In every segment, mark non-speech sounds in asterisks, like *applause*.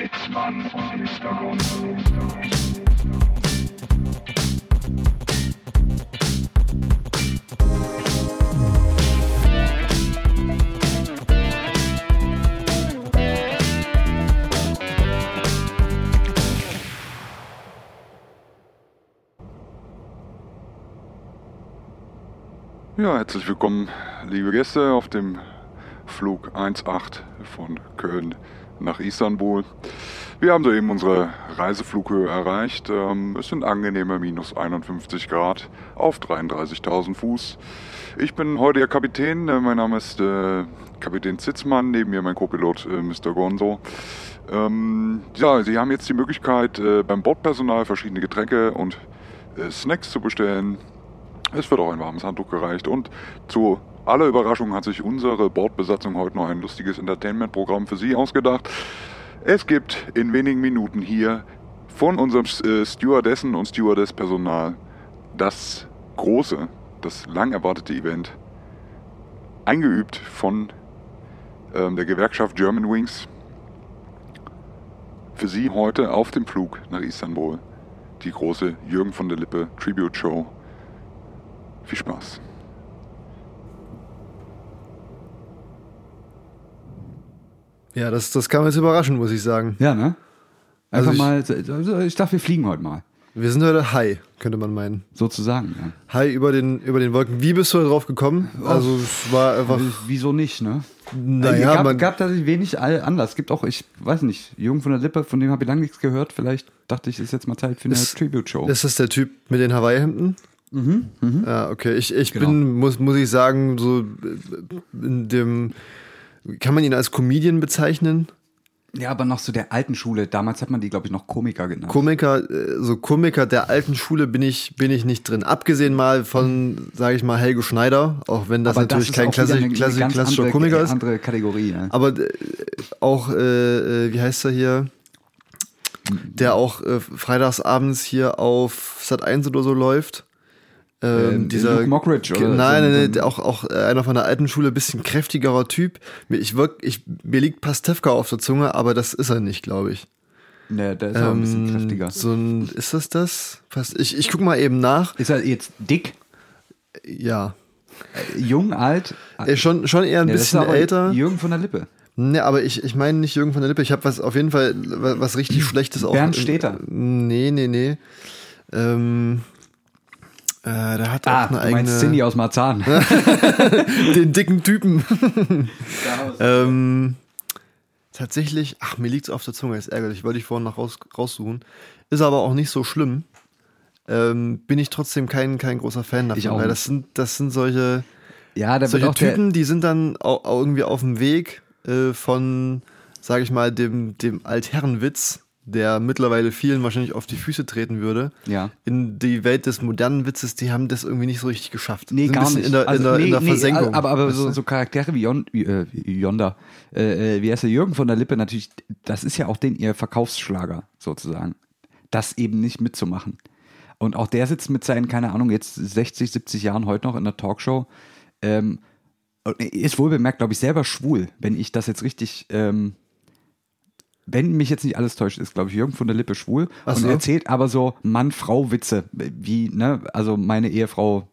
Sitzmann und Mr. Gonzo. Ja, herzlich willkommen, liebe Gäste, auf dem Flug 18 von Köln nach Istanbul. Wir haben soeben unsere Reiseflughöhe erreicht. Ähm, Es sind angenehme minus 51 Grad auf 33.000 Fuß. Ich bin heute Ihr Kapitän. Äh, Mein Name ist äh, Kapitän Zitzmann. Neben mir mein Co-Pilot äh, Mr. Gonzo. Ähm, ja, Sie haben jetzt die Möglichkeit, beim Bordpersonal verschiedene Getränke und Snacks zu bestellen. Es wird auch ein warmes Handtuch gereicht und zu aller Überraschung hat sich unsere Bordbesatzung heute noch ein lustiges Entertainment-Programm für Sie ausgedacht. Es gibt in wenigen Minuten hier von unserem äh, Stewardessen und Stewardess-Personal das große, das lang erwartete Event, eingeübt von ähm, der Gewerkschaft German Wings. Für Sie heute auf dem Flug nach Istanbul die große Jürgen von der Lippe Tribute Show. Viel Spaß. Ja, das, das kam jetzt überraschend, muss ich sagen. Ja, ne? Also Einfach ich- mal, also ich dachte, wir fliegen heute mal. Wir sind heute high, könnte man meinen. Sozusagen, ja. High über den, über den Wolken. Wie bist du da drauf gekommen? Also, es war einfach. Wieso nicht, ne? Naja, gab, man- gab tatsächlich wenig Anlass. Es gibt auch, ich weiß nicht, Jürgen von der Lippe, von dem habe ich lange nichts gehört. Vielleicht dachte ich, ist jetzt mal Zeit für eine Tribute-Show. Ist das der Typ mit den Hawaii-Hemden? Mhm, Ja, okay. Ich, ich Genau. bin, muss, muss ich sagen, so in dem. Kann man ihn als Comedian bezeichnen? Ja, aber noch so der alten Schule. Damals hat man die, glaube ich, noch Komiker genannt. Komiker, äh, so Komiker der alten Schule bin ich, bin ich nicht drin. Abgesehen mal von, sage ich mal, Helge Schneider, auch wenn das aber natürlich ist kein klassisch, eine- eine klassisch, ganz klassischer andere, Komiker ist. andere Kategorie. Ne? Aber äh, auch, äh, äh, wie heißt er hier? Der auch äh, freitagsabends hier auf Sat 1 oder so läuft. Ähm, Ähm, dieser Luke Mockridge Ge- oder Nein, nein, nein, auch, auch äh, einer von der alten Schule, bisschen kräftigerer Typ. Mir, ich wirk, ich, mir liegt Pastewka auf der Zunge, aber das ist er nicht, glaube ich. Ne, der ist auch ein bisschen Ähm, kräftiger. So ein, ist das das? Fast, ich, ich guck mal eben nach. Ist er jetzt dick, Ja. äh, jung, alt? Äh, schon, schon eher ein Ne, bisschen älter. Jürgen von der Lippe. Ne, aber ich, ich meine nicht Jürgen von der Lippe. Ich habe was auf jeden Fall wa- was richtig Schlechtes auch. Bernd Steter. Nee, nee, nee. Ähm, äh, der hat Ah, auch eine eigene. Cindy aus Marzahn. *laughs* den dicken Typen. *laughs* ähm, tatsächlich, ach, mir liegt's auf der Zunge, ist ärgerlich, wollte ich vorhin noch raus, raussuchen. Ist aber auch nicht so schlimm. Ähm, bin ich trotzdem kein, kein großer Fan davon, Ich auch weil das sind, das sind solche, ja, da solche auch Typen, die sind dann au- au- irgendwie auf dem Weg äh, von, sage ich mal, dem, dem Altherrenwitz, der mittlerweile vielen wahrscheinlich auf die Füße treten würde, Ja. in die Welt des modernen Witzes, die haben das irgendwie nicht so richtig geschafft. Nee, gar nicht. In der, Also, in der, nee, in der nee, Versenkung. Aber, aber so, so Charaktere wie, Jon, äh, Yonder, äh, äh, wie heißt der Jürgen von der Lippe, natürlich, das ist ja auch den ihr Verkaufsschlager sozusagen. Das eben nicht mitzumachen. Und auch der sitzt mit seinen, keine Ahnung, jetzt 60, 70 Jahren heute noch in der Talkshow. Ähm, ist wohl bemerkt, glaube ich, selber schwul, wenn ich das jetzt richtig. Ähm, wenn mich jetzt nicht alles täuscht, ist, glaube ich, Jürgen von der Lippe schwul Ach und so. erzählt aber so Mann-Frau-Witze, wie, ne, also meine Ehefrau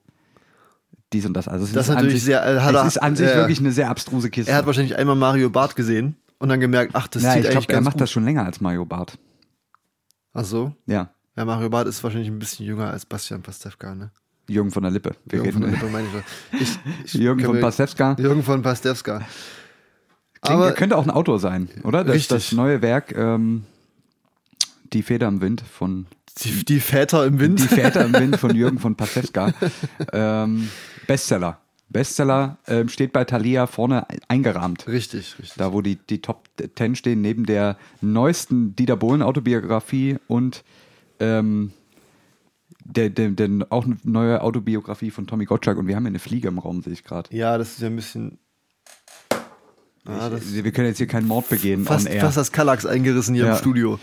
dies und das. Also es Das ist natürlich an sich, sehr- äh, hat es er- ist an sich äh, wirklich eine sehr abstruse Kiste. Er hat wahrscheinlich einmal Mario Barth gesehen und dann gemerkt, ach, das ja, zieht ich eigentlich glaube, er ganz macht gut. das schon länger als Mario Barth. Ach so. Ja, Ja, Mario Barth ist wahrscheinlich ein bisschen jünger als Bastian Pastewka, ne? Jürgen von der Lippe. Wir Jürgen von der reden Lippe meine ich. Ich, ich, Jürgen von Pastewka. Jürgen von Pastewka. Klingt, Aber könnte auch ein Autor sein, oder? Das, Richtig. das neue Werk, ähm, Die Feder im Wind von die, die Väter im Wind. Die Väter im Wind von *laughs* Jürgen von Pasewska. ähm, Bestseller. Bestseller ähm, steht bei Thalia vorne eingerahmt. richtig, richtig. Da, wo die, die Top 10 stehen, neben der neuesten Dieter Bohlen Autobiografie und ähm, der, der, der auch eine neue Autobiografie von Tommy Gottschalk. Und wir haben hier eine Fliege im Raum, sehe ich gerade. Ja, das ist ja ein bisschen. Ah, das Wir können jetzt hier keinen Mord begehen fast, fast das Kallax eingerissen hier Ja. im Studio.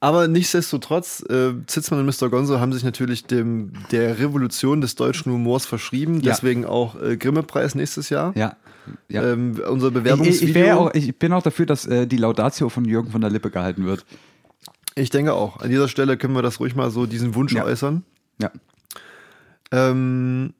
Aber nichtsdestotrotz, äh, Zitzmann und Mr. Gonzo haben sich natürlich dem, der Revolution des deutschen Humors verschrieben. Ja. Deswegen auch äh, Grimme-Preis nächstes Jahr. Ja. ja. Ähm, unser ich, Bewerbungsvideo. ich, wär auch, ich bin auch dafür, dass äh, die Laudatio von Jürgen von der Lippe gehalten wird. Ich denke auch. An dieser Stelle können wir das ruhig mal so diesen Wunsch Ja. äußern. Ja. Ähm,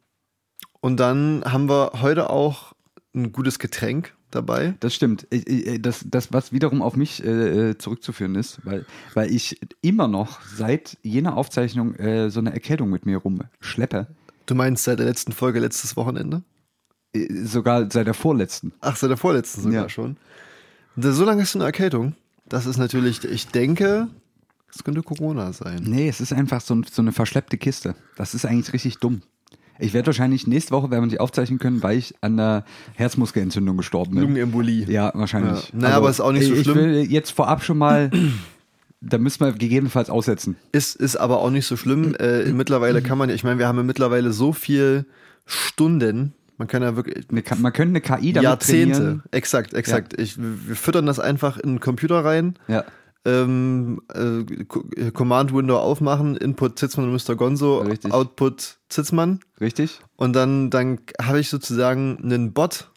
und dann haben wir heute auch ein gutes Getränk dabei. Das stimmt. Ich, das, das, was wiederum auf mich äh, äh, zurückzuführen ist, weil, weil ich immer noch seit jener Aufzeichnung äh, so eine Erkältung mit mir rumschleppe. Du meinst seit der letzten Folge letztes Wochenende? Äh, Sogar seit der vorletzten. Ach, seit der vorletzten sogar Ja. schon. So lange hast du eine Erkältung. Das ist natürlich, ich denke, es könnte Corona sein. Nee, es ist einfach so, so eine verschleppte Kiste. Das ist eigentlich richtig dumm. Ich werde wahrscheinlich nächste Woche, werden wir nicht aufzeichnen können, weil ich an der Herzmuskelentzündung gestorben bin. Lungenembolie. Ja, wahrscheinlich. Ja. Naja, aber ist auch nicht so ich, schlimm. Ich will jetzt vorab schon mal, da müssen wir gegebenenfalls aussetzen. Ist, ist aber auch nicht so schlimm. Äh, mittlerweile kann man ja, ich meine, wir haben ja mittlerweile so viel Stunden. Man kann ja wirklich Eine, K- man könnte eine KI damit Jahrzehnte. trainieren. Exakt, exakt. Ich, wir füttern das einfach in den Computer rein. Ja, Ähm, äh, Co- Command Window aufmachen, Input Zitzmann und Mr. Gonzo, Richtig. Output Zitzmann. richtig? Und dann, dann habe ich sozusagen einen Bot,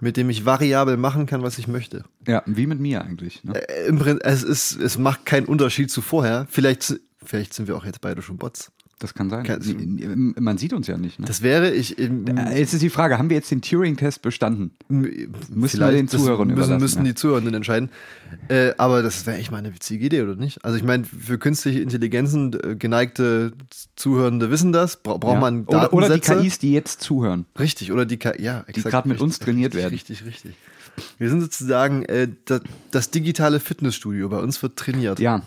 mit dem ich variabel machen kann, was ich möchte. Ja, wie mit mir eigentlich. Ne? Äh, Im Prin- es, ist, es macht keinen Unterschied zu vorher. Vielleicht, vielleicht sind wir auch jetzt beide schon Bots. Das kann sein. Kannst du- N- Man sieht uns ja nicht. Ne? Das wäre ich. Jetzt ist die Frage, haben wir jetzt den Turing-Test bestanden? müssen wir den Zuhörern müssen, müssen die Zuhörenden entscheiden. Äh, aber das wäre echt mal eine witzige Idee, oder nicht? Also ich meine, für künstliche Intelligenzen geneigte Zuhörende wissen das. Bra braucht Ja. man oder, oder die Datensätze? KIs, die jetzt zuhören. Richtig, oder die KI, ja, exakt, grad mit uns trainiert richtig, werden. Richtig, richtig. Wir sind sozusagen äh, das, das digitale Fitnessstudio. Bei uns wird trainiert. Ja.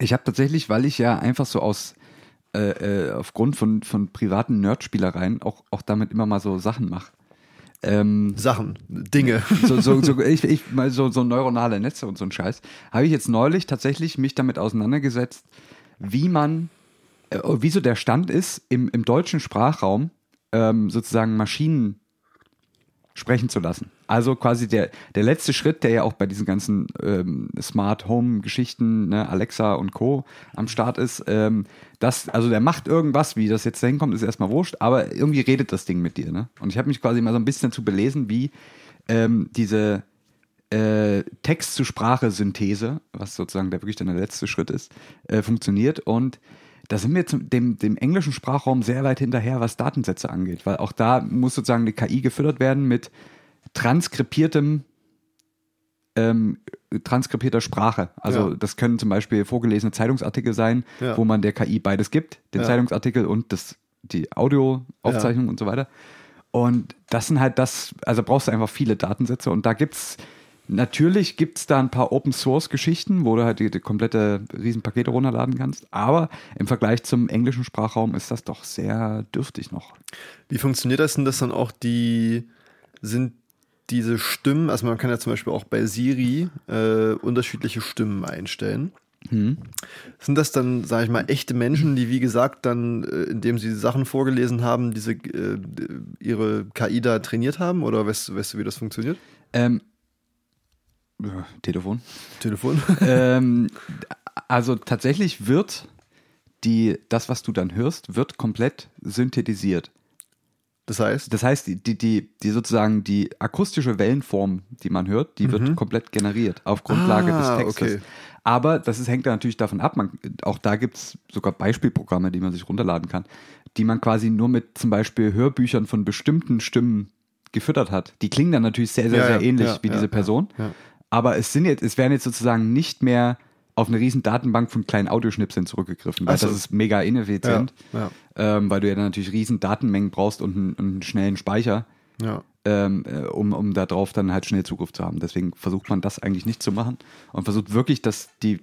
Ich habe tatsächlich, weil ich ja einfach so aus äh, äh, aufgrund von, von privaten Nerdspielereien auch, auch damit immer mal so Sachen mache. Ähm, Sachen, Dinge. *laughs* so, so, so, ich, ich, *laughs* so, so neuronale Netze und so ein Scheiß, habe ich jetzt neulich tatsächlich mich damit auseinandergesetzt, wie man, äh, wie so der Stand ist, im, im deutschen Sprachraum ähm, sozusagen Maschinen sprechen zu lassen. Also quasi der, der letzte Schritt, der ja auch bei diesen ganzen ähm, Smart Home Geschichten, ne, Alexa und Co. am Start ist, ähm, das, also der macht irgendwas, wie das jetzt dahin kommt, ist erstmal wurscht, aber irgendwie redet das Ding mit dir. Ne? Und ich habe mich quasi mal so ein bisschen dazu belesen, wie ähm, diese äh, Text-zu-Sprache-Synthese, was sozusagen der wirklich dann der letzte Schritt ist, äh, funktioniert. Und da sind wir zum, dem, dem englischen Sprachraum sehr weit hinterher, was Datensätze angeht, weil auch da muss sozusagen eine KI gefüttert werden mit transkribiertem ähm, transkribierter Sprache. Also Ja. das können zum Beispiel vorgelesene Zeitungsartikel sein, Ja. wo man der KI beides gibt, den Ja. Zeitungsartikel und das, die Audioaufzeichnung und so weiter. Und das sind halt das, also brauchst du einfach viele Datensätze und da gibt's Natürlich gibt's da ein paar Open Source Geschichten, wo du halt die, die komplette Riesenpakete runterladen kannst, aber im Vergleich zum englischen Sprachraum ist das doch sehr dürftig noch. Wie funktioniert das denn, dass dann auch die, sind diese Stimmen, also man kann ja zum Beispiel auch bei Siri äh, unterschiedliche Stimmen einstellen. Hm. Sind das dann, sage ich mal, echte Menschen, die wie gesagt dann, äh, indem sie Sachen vorgelesen haben, diese äh, ihre KI da trainiert haben? Oder weißt, du- weißt du, wie das funktioniert? Ähm, Telefon. Telefon? *laughs* ähm, *laughs* also tatsächlich wird die, das, was du dann hörst, wird komplett synthetisiert. Das heißt, Das heißt, die, die, die, sozusagen die akustische Wellenform, die man hört, die wird komplett generiert auf Grundlage Mhm. Ah, des Textes. okay. Aber das ist, hängt ja natürlich davon ab. Man, auch da gibt es sogar Beispielprogramme, die man sich runterladen kann, die man quasi nur mit zum Beispiel Hörbüchern von bestimmten Stimmen gefüttert hat. Die klingen dann natürlich sehr, sehr, Ja, sehr ja, ähnlich ja, wie diese Person. Aber es sind jetzt, es werden jetzt sozusagen nicht mehr auf eine riesen Datenbank von kleinen Audioschnipseln zurückgegriffen, weil Ach so. das ist mega ineffizient, Ja, Ähm, weil du ja dann natürlich riesen Datenmengen brauchst und einen, einen schnellen Speicher, ja. ähm, äh, um, um da drauf dann halt schnell Zugriff zu haben. Deswegen versucht man das eigentlich nicht zu machen und versucht wirklich, dass die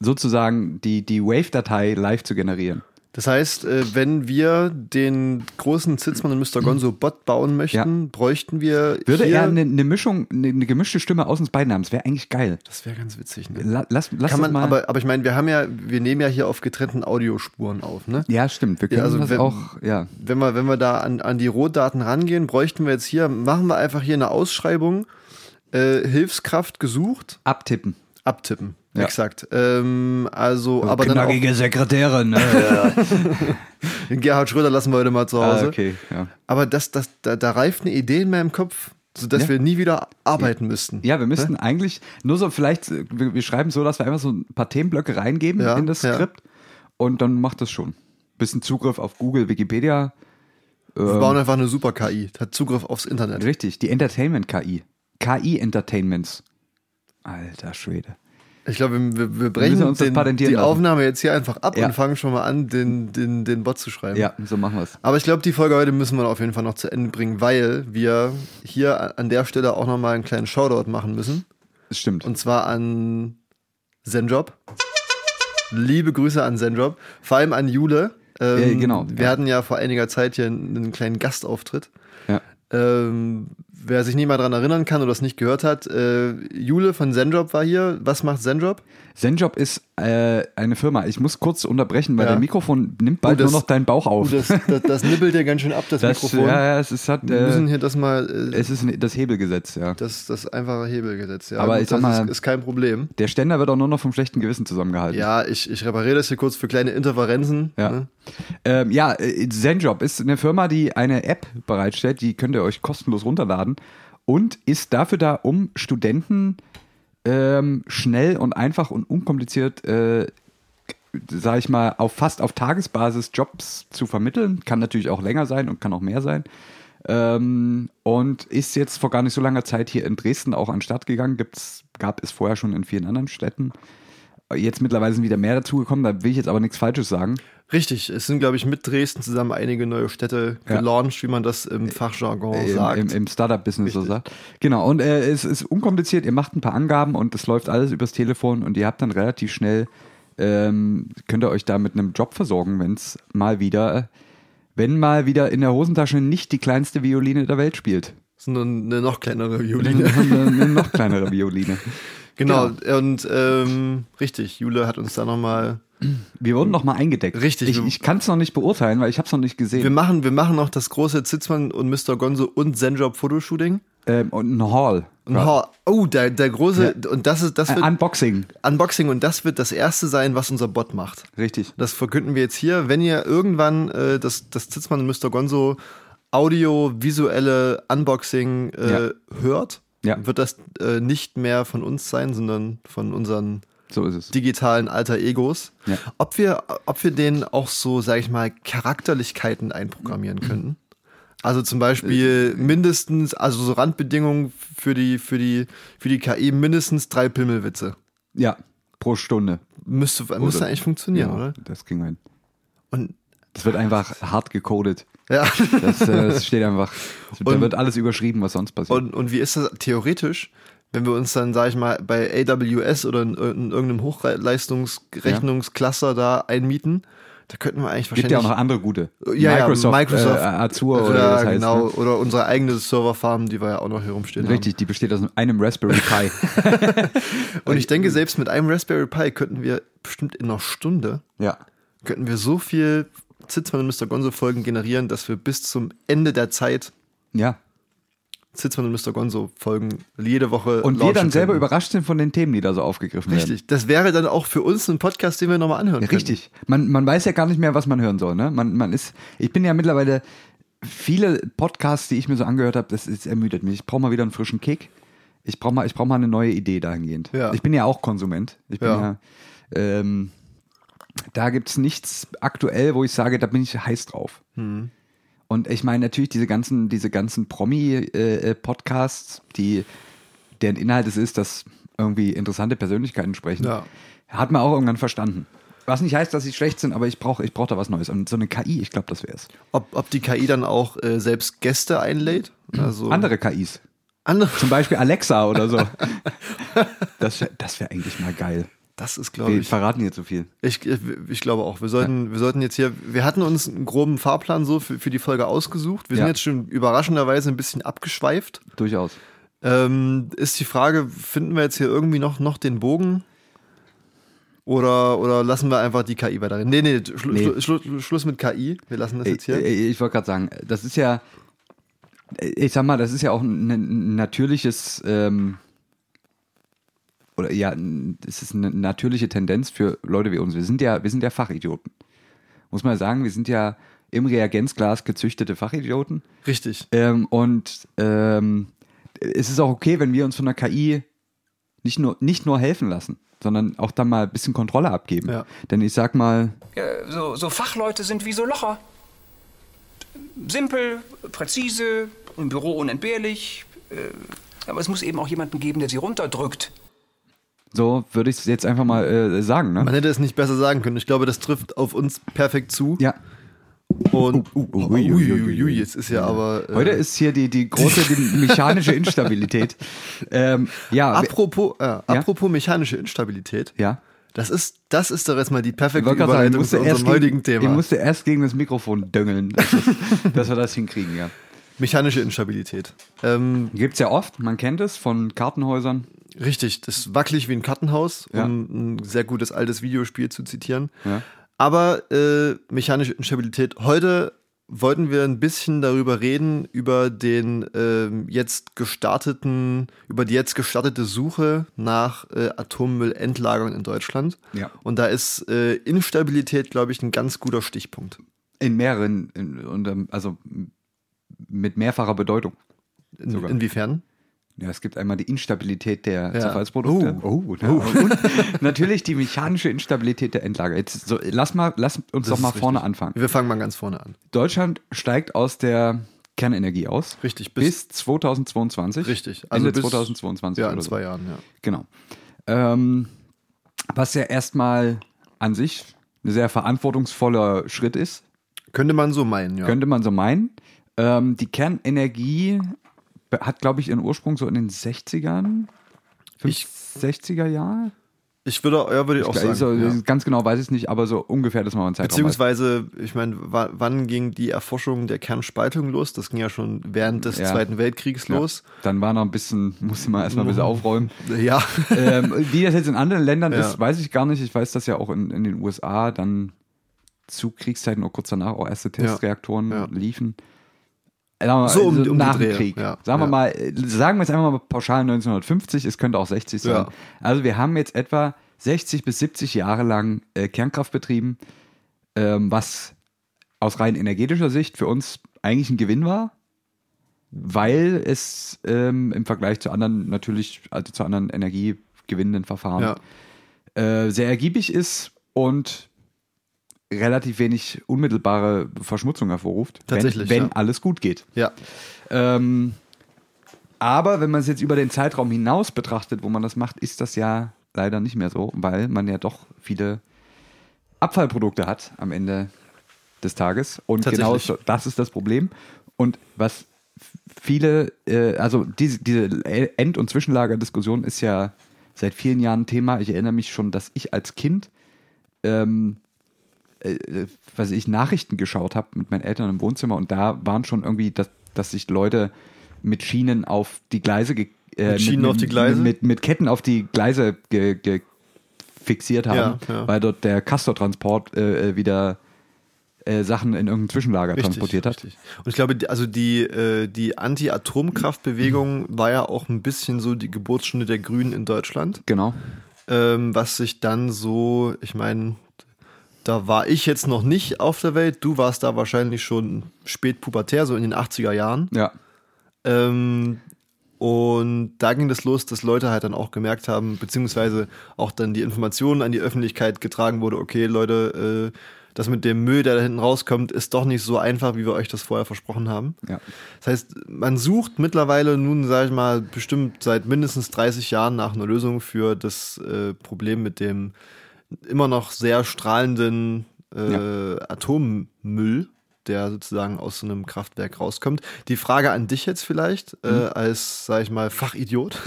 sozusagen die, die Wave-Datei live zu generieren. Das heißt, äh, wenn wir den großen Zitzmann und Mr. Gonzo Bot bauen möchten, bräuchten wir Würde er eine, eine Mischung, eine, eine gemischte Stimme aus uns beiden haben, das wäre eigentlich geil. Das wäre ganz witzig, ne? La, lass lass Kann man, mal. aber, aber ich meine, wir haben ja, wir nehmen ja hier auf getrennten Audiospuren auf, ne? ja, stimmt. Wir können also das wenn- auch, ja. Wenn wir, wenn wir da an, an die Rohdaten rangehen, bräuchten wir jetzt hier, machen wir einfach hier eine Ausschreibung, äh, Hilfskraft gesucht, Abtippen. Abtippen, Ja. exakt. Ähm, also, aber dann auch, Knackige Sekretärin. Ne? *laughs* den Gerhard Schröder lassen wir heute mal zu Hause. ah, okay, ja. Aber das, das, da, da reift eine Idee in meinem Kopf, sodass Ja. wir nie wieder arbeiten müssten. Ja, wir müssten eigentlich nur so vielleicht, äh, wir, wir schreiben so, dass wir einfach so ein paar Themenblöcke reingeben Ja, in das ja. Skript und dann macht das schon. Bisschen Zugriff auf Google, Wikipedia. Wir bauen einfach eine super KI, hat Zugriff aufs Internet. Richtig, die Entertainment-KI. KI-Entertainments. Alter Schwede. Ich glaube, wir, wir brechen uns das den, die lassen. Aufnahme jetzt hier einfach ab Ja. und fangen schon mal an, den, den, den Bot zu schreiben. Ja, so machen wir es. Aber ich glaube, die Folge heute müssen wir auf jeden Fall noch zu Ende bringen, weil wir hier an der Stelle auch nochmal einen kleinen Shoutout machen müssen. Das stimmt. Und zwar an Zenjob. Liebe Grüße an Zenjob. Vor allem an Jule. Ähm, Äh, genau, Wir ja. hatten ja vor einiger Zeit hier einen kleinen Gastauftritt. ja. Ähm, wer sich nicht mal dran erinnern kann oder es nicht gehört hat, äh, Jule von Zenjob war hier. Was macht Zenjob? Zenjob ist äh, eine Firma. Ich muss kurz unterbrechen, weil Ja. dein Mikrofon nimmt bald Oh, das- nur noch deinen Bauch Oh, auf. das, das, das nibbelt ja ganz schön ab, das, das, Mikrofon. ja, ja, es ist, hat, Wir müssen äh, hier das mal, äh, es ist das Hebelgesetz, ja. das, das einfache Hebelgesetz. Ja, Aber gut, ich sag das mal- ist, ist kein Problem. Der Ständer wird auch nur noch vom schlechten Gewissen zusammengehalten. Ja, ich, ich repariere das hier kurz für kleine Interferenzen. Ja. Ne? Ähm, ja, äh, Zenjob ist eine Firma, die eine App bereitstellt, die könnt ihr euch kostenlos runterladen und ist dafür da, um Studenten ähm, schnell und einfach und unkompliziert, äh, sag ich mal, auf fast auf Tagesbasis Jobs zu vermitteln. Kann natürlich auch länger sein und kann auch mehr sein. Ähm, und ist jetzt vor gar nicht so langer Zeit hier in Dresden auch an den Start gegangen. Gibt's, gab es vorher schon in vielen anderen Städten. Jetzt mittlerweile sind wieder mehr dazugekommen, da will ich jetzt aber nichts Falsches sagen. Richtig, es sind, glaube ich, mit Dresden zusammen einige neue Städte Ja. gelauncht, wie man das im Fachjargon Äh, sagt. Im, im, im Startup-Business so sagt. Genau, und äh, es ist unkompliziert, ihr macht ein paar Angaben und es läuft alles übers Telefon und ihr habt dann relativ schnell, ähm, könnt ihr euch da mit einem Job versorgen, wenn es mal wieder, wenn mal wieder in der Hosentasche nicht die kleinste Violine der Welt spielt. sondern eine noch kleinere Violine. eine, eine *laughs* noch kleinere Violine. genau, und ähm, richtig, Jule hat uns da nochmal. Wir wurden noch mal eingedeckt. Richtig. Ich, ich kann es noch nicht beurteilen, weil ich habe es noch nicht Wir gesehen. machen, wir machen noch das große Zitzmann und Mr. Gonzo und Zenjob Fotoshooting. Ähm, und ein Hall. Und ha- Oh, der, der große, und das ist, das Ein wird Unboxing. Unboxing und das wird das erste sein, was unser Bot macht. Richtig. Das verkünden wir jetzt hier. Wenn ihr irgendwann äh, das, das Zitzmann und Mr. Gonzo audiovisuelle Unboxing äh, Ja. hört, Ja. wird das äh, nicht mehr von uns sein, sondern von unseren So ist es. digitalen Alter Egos. Ja. Ob wir, ob wir denen auch so, sag ich mal, Charakterlichkeiten einprogrammieren könnten. Also zum Beispiel Äh, mindestens, also so Randbedingungen für die, für die, für die KI mindestens drei Pimmelwitze. Ja, pro Stunde. Müsste, müsste eigentlich funktionieren, ja, oder? Das wir hin. Und Das wird einfach hart gecodet. ja. Das, äh, das steht einfach. *laughs* da Und- wird alles überschrieben, was sonst passiert. Und, und wie ist das theoretisch, wenn wir uns dann, sag ich mal, bei AWS oder in, in irgendeinem Hochleistungsrechnungscluster da einmieten? Da könnten wir eigentlich Gibt wahrscheinlich. ja auch noch andere gute. Ja, ja, Microsoft, Microsoft äh, Azure oder ja, das heißt. genau. Ne? Oder unsere eigene Serverfarm, die wir ja auch noch hier rumstehen Richtig, die besteht aus einem Raspberry Pi. haben. *laughs* *laughs* Und ich denke, selbst mit einem Raspberry Pi könnten wir bestimmt in einer Stunde, ja. könnten wir so viel Zitzmann und Mr. Gonzo Folgen generieren, dass wir bis zum Ende der Zeit Ja. Zitzmann und Mr. Gonzo Folgen jede Woche Und wir dann selber überrascht sind von den Themen, die da so aufgegriffen werden. Richtig. Das wäre dann auch für uns ein Podcast, den wir nochmal anhören Ja, können. richtig. Man, man weiß ja gar nicht mehr, was man hören soll. Ne? Man, man ist, ich bin ja mittlerweile, viele Podcasts, die ich mir so angehört habe, das ist, ermüdet mich. Ich brauche mal wieder einen frischen Kick. Ich brauche mal, ich brauch mal eine neue Idee dahingehend. Ja. Ich bin ja auch Konsument. Ich bin ja, Ja. ähm, da gibt es nichts aktuell, wo ich sage, da bin ich heiß drauf. Hm. Und ich meine natürlich diese ganzen, diese ganzen Promi-Podcasts, die deren Inhalt es ist, dass irgendwie interessante Persönlichkeiten sprechen, Ja. hat man auch irgendwann verstanden. Was nicht heißt, dass sie schlecht sind, aber ich brauche ich brauch da was Neues. Und so eine KI, ich glaube, das wäre es. Ob, ob die KI dann auch äh, selbst Gäste einlädt? Also Andere KIs. andere. Zum Beispiel Alexa oder so. *laughs* das wäre das wär eigentlich mal geil. Das ist, glaube Wir ich, verraten hier zu viel. ich, ich glaube auch. Wir sollten, wir sollten jetzt hier, wir hatten uns einen groben Fahrplan so für, für die Folge ausgesucht. Wir Ja. sind jetzt schon überraschenderweise ein bisschen abgeschweift. Durchaus. Ähm, ist die Frage, finden wir jetzt hier irgendwie noch, noch den Bogen? Oder, oder lassen wir einfach die KI weiterreden? Nee, nee, Schlu Nee. Schlu Schlu Schluss mit KI. Wir lassen das jetzt hier. Ich, ich wollte gerade sagen, das ist ja, ich sag mal, das ist ja auch ein, ein natürliches, ähm, oder ja, es ist eine natürliche Tendenz für Leute wie uns. Wir sind ja, wir sind ja Fachidioten. Muss man sagen, wir sind ja im Reagenzglas gezüchtete Fachidioten. Richtig. Ähm, und ähm, es ist auch okay, wenn wir uns von der KI nicht nur, nicht nur helfen lassen, sondern auch dann mal ein bisschen Kontrolle abgeben. Ja. Denn ich sag mal, Ja, so, so Fachleute sind wie so Locher. Simpel, präzise, im Büro unentbehrlich. Äh, aber es muss eben auch jemanden geben, der sie runterdrückt. So würde ich es jetzt einfach mal äh, sagen. Ne? Man hätte es nicht besser sagen können. Ich glaube, das trifft auf uns perfekt zu. Ja. Und Uh, uh, ui, ui, ui, ui. jetzt ist ja aber. Äh, Heute ist hier die, die große die mechanische Instabilität. *laughs* ähm, ja, apropos, äh, apropos mechanische Instabilität. ja. Das ist, das ist doch erstmal die Ich perfekte ich Überleitung musste, zu erst unserem heutigen gegen, ich Thema. musste erst gegen das Mikrofon döngeln, dass, das, *laughs* dass wir das hinkriegen, ja. Mechanische Instabilität. Ähm, Gibt es ja oft, man kennt es von Kartenhäusern. Richtig, das ist wackelig wie ein Kartenhaus, um ein sehr gutes altes Videospiel zu zitieren. Aber äh, mechanische Instabilität. Heute wollten wir ein bisschen darüber reden, über den ähm, jetzt gestarteten, über die jetzt gestartete Suche nach äh, Atommüllendlagerung in Deutschland. Ja. Und da ist äh, Instabilität, glaube ich, ein ganz guter Stichpunkt. In mehreren, in, und, ähm, also mit mehrfacher Bedeutung. In, inwiefern? Ja, es gibt einmal die Instabilität der Ja. Zerfallsprodukte. Oh, ja. Und natürlich die mechanische Instabilität der Endlager. Jetzt so, lass, mal, lass uns Das doch mal vorne richtig. anfangen. Wir fangen mal ganz vorne an. Deutschland steigt aus der Kernenergie aus. Richtig, bis- Bis, 2022. Richtig. Also Ende bis- 2022. Ja, in oder so. zwei Jahren, ja. Genau. Ähm, was ja erstmal an sich ein sehr verantwortungsvoller Schritt ist, Könnte man so meinen, ja. könnte man so meinen. Ähm, die Kernenergie hat, glaube ich, ihren Ursprung so in den 60ern, 60er Jahre. ich würde, ja, würde ich auch sagen. so, ja. Ganz genau weiß ich es nicht, aber so ungefähr, dass man einen Zeitraum weiß. Beziehungsweise, ich meine, wa- wann ging die Erforschung der Kernspaltung los? Das ging ja schon während des Ja. Zweiten Weltkriegs los. Dann war noch ein bisschen, musste man erstmal ein bisschen aufräumen. Ja. ähm, wie das jetzt in anderen Ländern ist, weiß ich gar nicht. Ich weiß, dass ja auch in, in den USA dann zu Kriegszeiten oder kurz danach auch erste Testreaktoren liefen. Mal, So um- um nach dem Krieg. ja. Sagen wir Ja. mal, sagen wir jetzt einfach mal pauschal 1950, es könnte auch 60 sein. Ja. Also wir haben jetzt etwa 60 bis 70 Jahre lang äh, Kernkraft betrieben, ähm, was aus rein energetischer Sicht für uns eigentlich ein Gewinn war, weil es ähm, im Vergleich zu anderen natürlich, also zu anderen energiegewinnenden Verfahren äh, sehr ergiebig ist und relativ wenig unmittelbare Verschmutzung hervorruft, Tatsächlich, wenn, wenn ja. alles gut geht. Ja. Ähm, aber wenn man es jetzt über den Zeitraum hinaus betrachtet, wo man das macht, ist das ja leider nicht mehr so, weil man ja doch viele Abfallprodukte hat am Ende des Tages. Und genau das ist das Problem. Und was viele, äh, also diese, diese End- und Zwischenlagerdiskussion ist ja seit vielen Jahren Thema. Ich erinnere mich schon, dass ich als Kind ähm, äh, was ich Nachrichten geschaut habe mit meinen Eltern im Wohnzimmer und da waren schon irgendwie, dass, dass sich Leute mit Schienen auf die Gleise ge, äh, Mit Schienen auf die Gleise? Mit, mit Ketten auf die Gleise ge, ge, fixiert haben, Ja, ja. weil dort der Castor-Transport äh, äh, wieder äh, Sachen in irgendein Zwischenlager transportiert hat. richtig. Und ich glaube, also die, äh, die Anti-Atomkraftbewegung war ja auch ein bisschen so die Geburtsstunde der Grünen in Deutschland. Genau. ähm, was sich dann so, ich meine, da war ich jetzt noch nicht auf der Welt, du warst da wahrscheinlich schon spät pubertär, so in den 80er Jahren. Ja. Ähm, und da ging das los, dass Leute halt dann auch gemerkt haben, beziehungsweise auch dann die Informationen an die Öffentlichkeit getragen wurde, okay, Leute, äh, das mit dem Müll, der da hinten rauskommt, ist doch nicht so einfach, wie wir euch das vorher versprochen haben. Ja. Das heißt, man sucht mittlerweile nun, sage ich mal, bestimmt seit mindestens 30 Jahren nach einer Lösung für das äh, Problem mit dem immer noch sehr strahlenden äh, Atommüll, der sozusagen aus so einem Kraftwerk rauskommt. Die Frage an dich jetzt vielleicht, äh, als, sage ich mal, Fachidiot.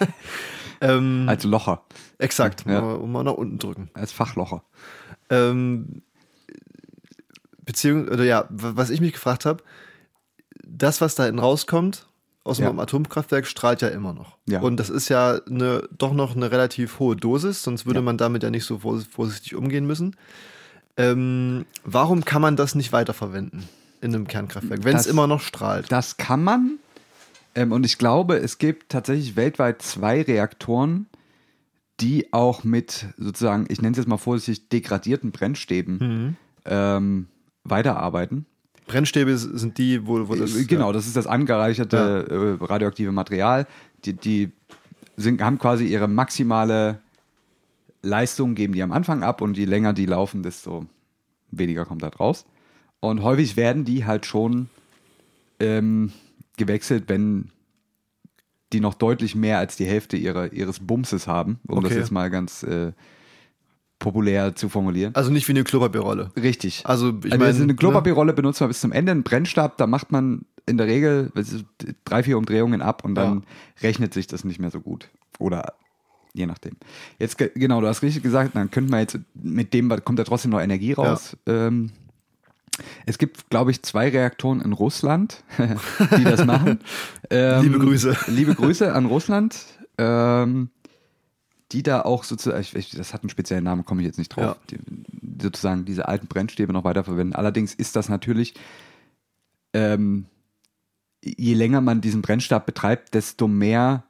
*laughs* ähm, Als Locher, exakt, Ja. mal, mal nach unten drücken. als Fachlocher. Ähm, Beziehung, oder ja, was ich mich gefragt habe, das, was da hinten rauskommt aus Ja. einem Atomkraftwerk, strahlt ja immer noch. Ja. Und das ist ja eine, doch noch eine relativ hohe Dosis, sonst würde Ja. man damit ja nicht so vors- vorsichtig umgehen müssen. Ähm, warum kann man das nicht weiterverwenden in einem Kernkraftwerk, wenn es immer noch strahlt? Das kann man. Ähm, und ich glaube, es gibt tatsächlich weltweit zwei Reaktoren, die auch mit sozusagen, ich nenne es jetzt mal vorsichtig, degradierten Brennstäben Mhm. ähm, weiterarbeiten. Brennstäbe sind die, wo, wo das. Äh, genau, das ist das angereicherte äh, radioaktive Material. Die, die sind, haben quasi ihre maximale Leistung, geben die am Anfang ab und je länger die laufen, desto weniger kommt da raus. Und häufig werden die halt schon ähm, gewechselt, wenn die noch deutlich mehr als die Hälfte ihrer, ihres Bumses haben, um das Okay. jetzt mal ganz äh, populär zu formulieren. Also nicht wie eine Klopapierrolle. Richtig. Also, ich also meine, eine ne? Klopapierrolle benutzt man bis zum Ende. Einen Brennstab, da macht man in der Regel drei, vier Umdrehungen ab und dann rechnet sich das nicht mehr so gut. Oder je nachdem. Jetzt, ge- genau, du hast richtig gesagt, dann könnte man jetzt mit dem kommt da trotzdem noch Energie raus. Ähm, es gibt, glaube ich, zwei Reaktoren in Russland, *laughs* die das machen. *laughs* Ähm, Liebe Grüße. Liebe Grüße an Russland. Ähm, die da auch sozusagen, das hat einen speziellen Namen, komme ich jetzt nicht drauf, die, sozusagen diese alten Brennstäbe noch weiterverwenden. Allerdings ist das natürlich, ähm, je länger man diesen Brennstab betreibt, desto mehr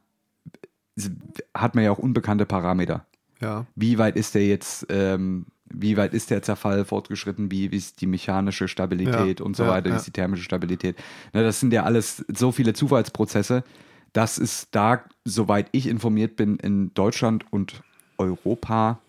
hat man ja auch unbekannte Parameter. Ja. Wie weit ist der jetzt, ähm, wie weit ist der Zerfall fortgeschritten, wie, wie ist die mechanische Stabilität Ja, und so ja, weiter, wie ja. ist die thermische Stabilität. Ne, das sind ja alles so viele Zufallsprozesse, dass es da, soweit ich informiert bin, in Deutschland und Europa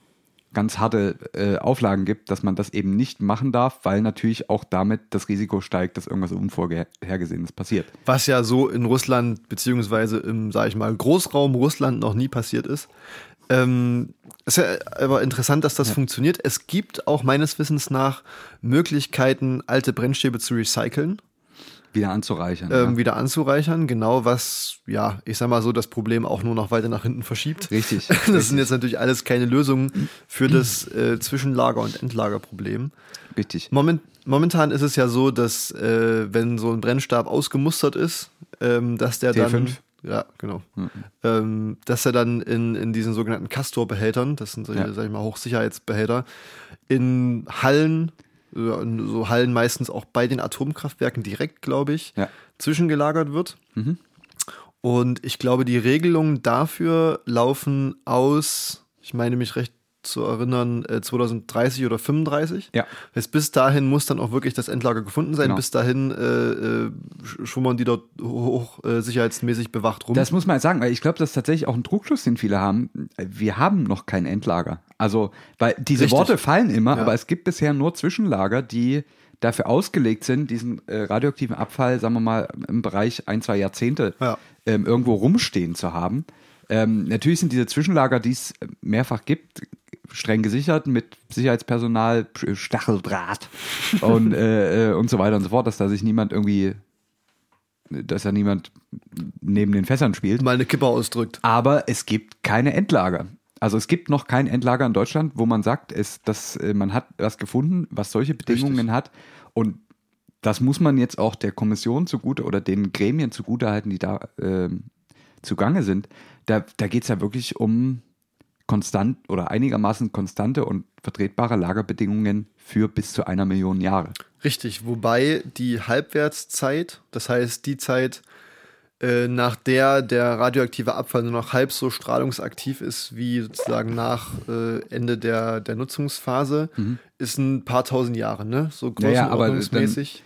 ganz harte äh, Auflagen gibt, dass man das eben nicht machen darf, weil natürlich auch damit das Risiko steigt, dass irgendwas Unvorhergesehenes passiert. Was ja so in Russland, beziehungsweise im, sag ich mal, Großraum Russland noch nie passiert ist. Ähm, ist ja aber interessant, dass das funktioniert. Es gibt auch meines Wissens nach Möglichkeiten, alte Brennstäbe zu recyceln, Wieder anzureichern. ähm, ja. wieder anzureichern. Genau was, ja, ich sag mal so, das Problem auch nur noch weiter nach hinten verschiebt. Richtig. *laughs* Das sind jetzt natürlich alles keine Lösungen für das äh, Zwischenlager- und Endlagerproblem. Richtig. Moment, momentan ist es ja so, dass äh, wenn so ein Brennstab ausgemustert ist, ähm, dass der dann T5. ja genau, ähm, dass er dann in, in diesen sogenannten Castor-Behältern, das sind Ja. sag ich mal, Hochsicherheitsbehälter, in Hallen, so Hallen meistens auch bei den Atomkraftwerken direkt, glaube ich, Ja. zwischengelagert wird. Mhm. Und ich glaube, die Regelungen dafür laufen aus, ich meine mich recht zu erinnern, äh, 2030 oder 35. Ja. Heißt, bis dahin muss dann auch wirklich das Endlager gefunden sein. Genau. Bis dahin äh, äh, sch- schlummern die dort hoch äh, sicherheitsmäßig bewacht rum. Das muss man jetzt sagen, weil ich glaube, das ist tatsächlich auch ein Trugschluss, den viele haben. Wir haben noch kein Endlager. Also, weil diese Richtig. Worte fallen immer, Ja. aber es gibt bisher nur Zwischenlager, die dafür ausgelegt sind, diesen äh, radioaktiven Abfall, sagen wir mal, im Bereich ein, zwei Jahrzehnte Ja. ähm, irgendwo rumstehen zu haben. Ähm, natürlich sind diese Zwischenlager, die es mehrfach gibt, streng gesichert mit Sicherheitspersonal, Sch- Stacheldraht und, äh, äh, und so weiter und so fort, dass da sich niemand irgendwie, dass da niemand neben den Fässern spielt. mal eine Kippe ausdrückt. Aber es gibt keine Endlager. Also es gibt noch kein Endlager in Deutschland, wo man sagt, es, dass, äh, man hat was gefunden, was solche Bedingungen Richtig. hat. Und das muss man jetzt auch der Kommission zugute oder den Gremien zugutehalten, die da ähm, zugange sind. Da, da geht es ja wirklich um konstant oder einigermaßen konstante und vertretbare Lagerbedingungen für bis zu einer Million Jahre. Richtig, wobei die Halbwertszeit, das heißt die Zeit, äh, nach der der radioaktive Abfall nur noch halb so strahlungsaktiv ist wie sozusagen nach äh, Ende der, der Nutzungsphase, ist ein paar tausend Jahre, ne? So Mhm. Größenordnungsmäßig.